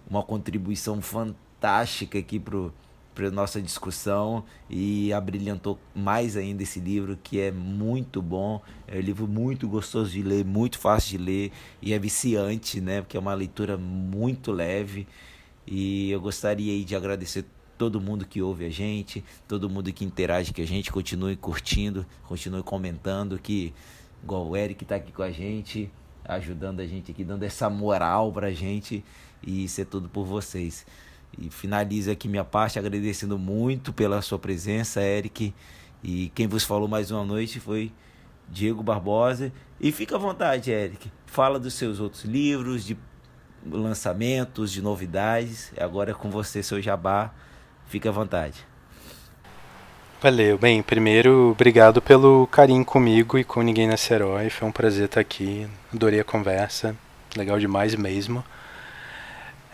uma contribuição fantástica aqui pro, para nossa discussão e abrilhantou mais ainda esse livro que é muito bom, é um livro muito gostoso de ler, muito fácil de ler e é viciante, né? Porque é uma leitura muito leve e eu gostaria de agradecer todo mundo que ouve a gente, todo mundo que interage com a gente, continue curtindo, continue comentando que igual o Eric está aqui com a gente, ajudando a gente aqui, dando essa moral pra gente e isso é tudo por vocês. E finalizo aqui minha parte agradecendo muito pela sua presença, Eric. E quem vos falou mais uma noite foi Diego Barbosa. E fica à vontade, Eric. Fala dos seus outros livros, de lançamentos, de novidades. Agora é com você, seu jabá. Fica à vontade. Valeu. Bem, primeiro, obrigado pelo carinho comigo e com Ninguém Nasce Herói. Foi um prazer estar aqui. Adorei a conversa. Legal demais mesmo.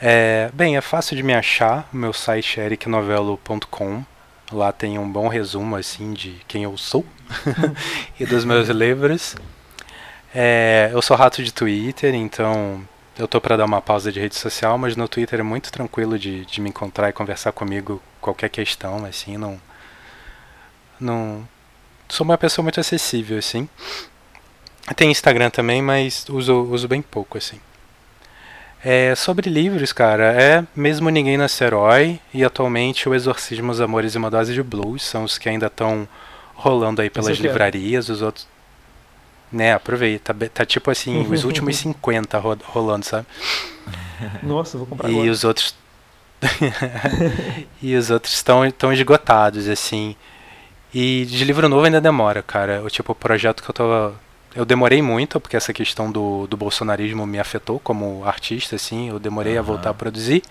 É, bem, é fácil de me achar. O meu site é ericnovelo.com. Lá tem um bom resumo assim de quem eu sou e dos meus livros. É, eu sou rato de Twitter, então eu tô para dar uma pausa de rede social, mas no Twitter é muito tranquilo de, de me encontrar e conversar comigo qualquer questão, assim, não não sou uma pessoa muito acessível assim. Tem Instagram também, mas uso uso bem pouco assim. É, sobre livros, cara, é mesmo Ninguém Nasce Herói e atualmente O Exorcismo, Os Amores e uma Dose de Blues são os que ainda estão rolando aí pelas livrarias, os outros. Né, aproveita, tá, tá tipo assim, os últimos 50 ro rolando, sabe? Nossa, vou comprar e agora. os outros E os outros estão tão esgotados, assim. E de livro novo ainda demora, cara. O tipo, o projeto que eu tô eu demorei muito, porque essa questão do, do bolsonarismo me afetou como artista, assim, eu demorei uhum. a voltar a produzir.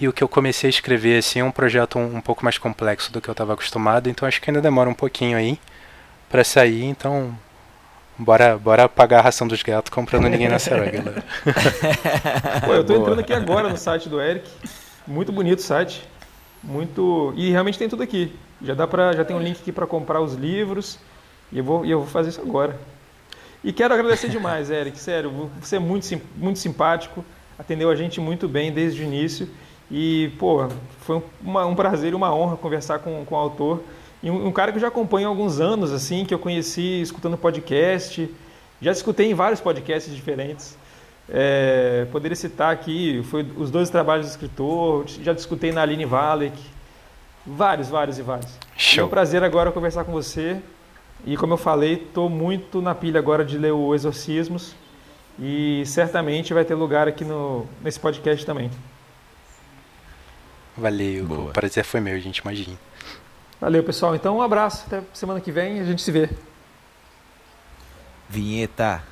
E o que eu comecei a escrever, assim, é um projeto um, um pouco mais complexo do que eu estava acostumado, então acho que ainda demora um pouquinho aí para sair, então bora, bora pagar a ração dos gatos comprando ninguém na Serra, galera. Pô, eu tô Boa. entrando aqui agora no site do Eric, muito bonito o site, muito... e realmente tem tudo aqui. Já dá para já tem um link aqui para comprar os livros, e eu vou, e eu vou fazer isso agora. E quero agradecer demais, Eric, sério, você é muito, muito simpático, atendeu a gente muito bem desde o início E, pô, foi uma, um prazer e uma honra conversar com, com o autor. E um, um, cara que eu já acompanho há alguns anos, assim, que eu conheci escutando podcast. Já escutei em vários podcasts diferentes. É, poderia citar aqui, foi os dois trabalhos do escritor, já discutei na Aline Valek. Vários, vários e vários. Show. É um prazer agora conversar com você. E como eu falei, estou muito na pilha agora de ler o Exorcismos. E certamente vai ter lugar aqui no, nesse podcast também. Valeu, Boa. o prazer foi meu, gente, imagina. Valeu, pessoal. Então, um abraço. Até semana que vem a gente se vê. Vinheta.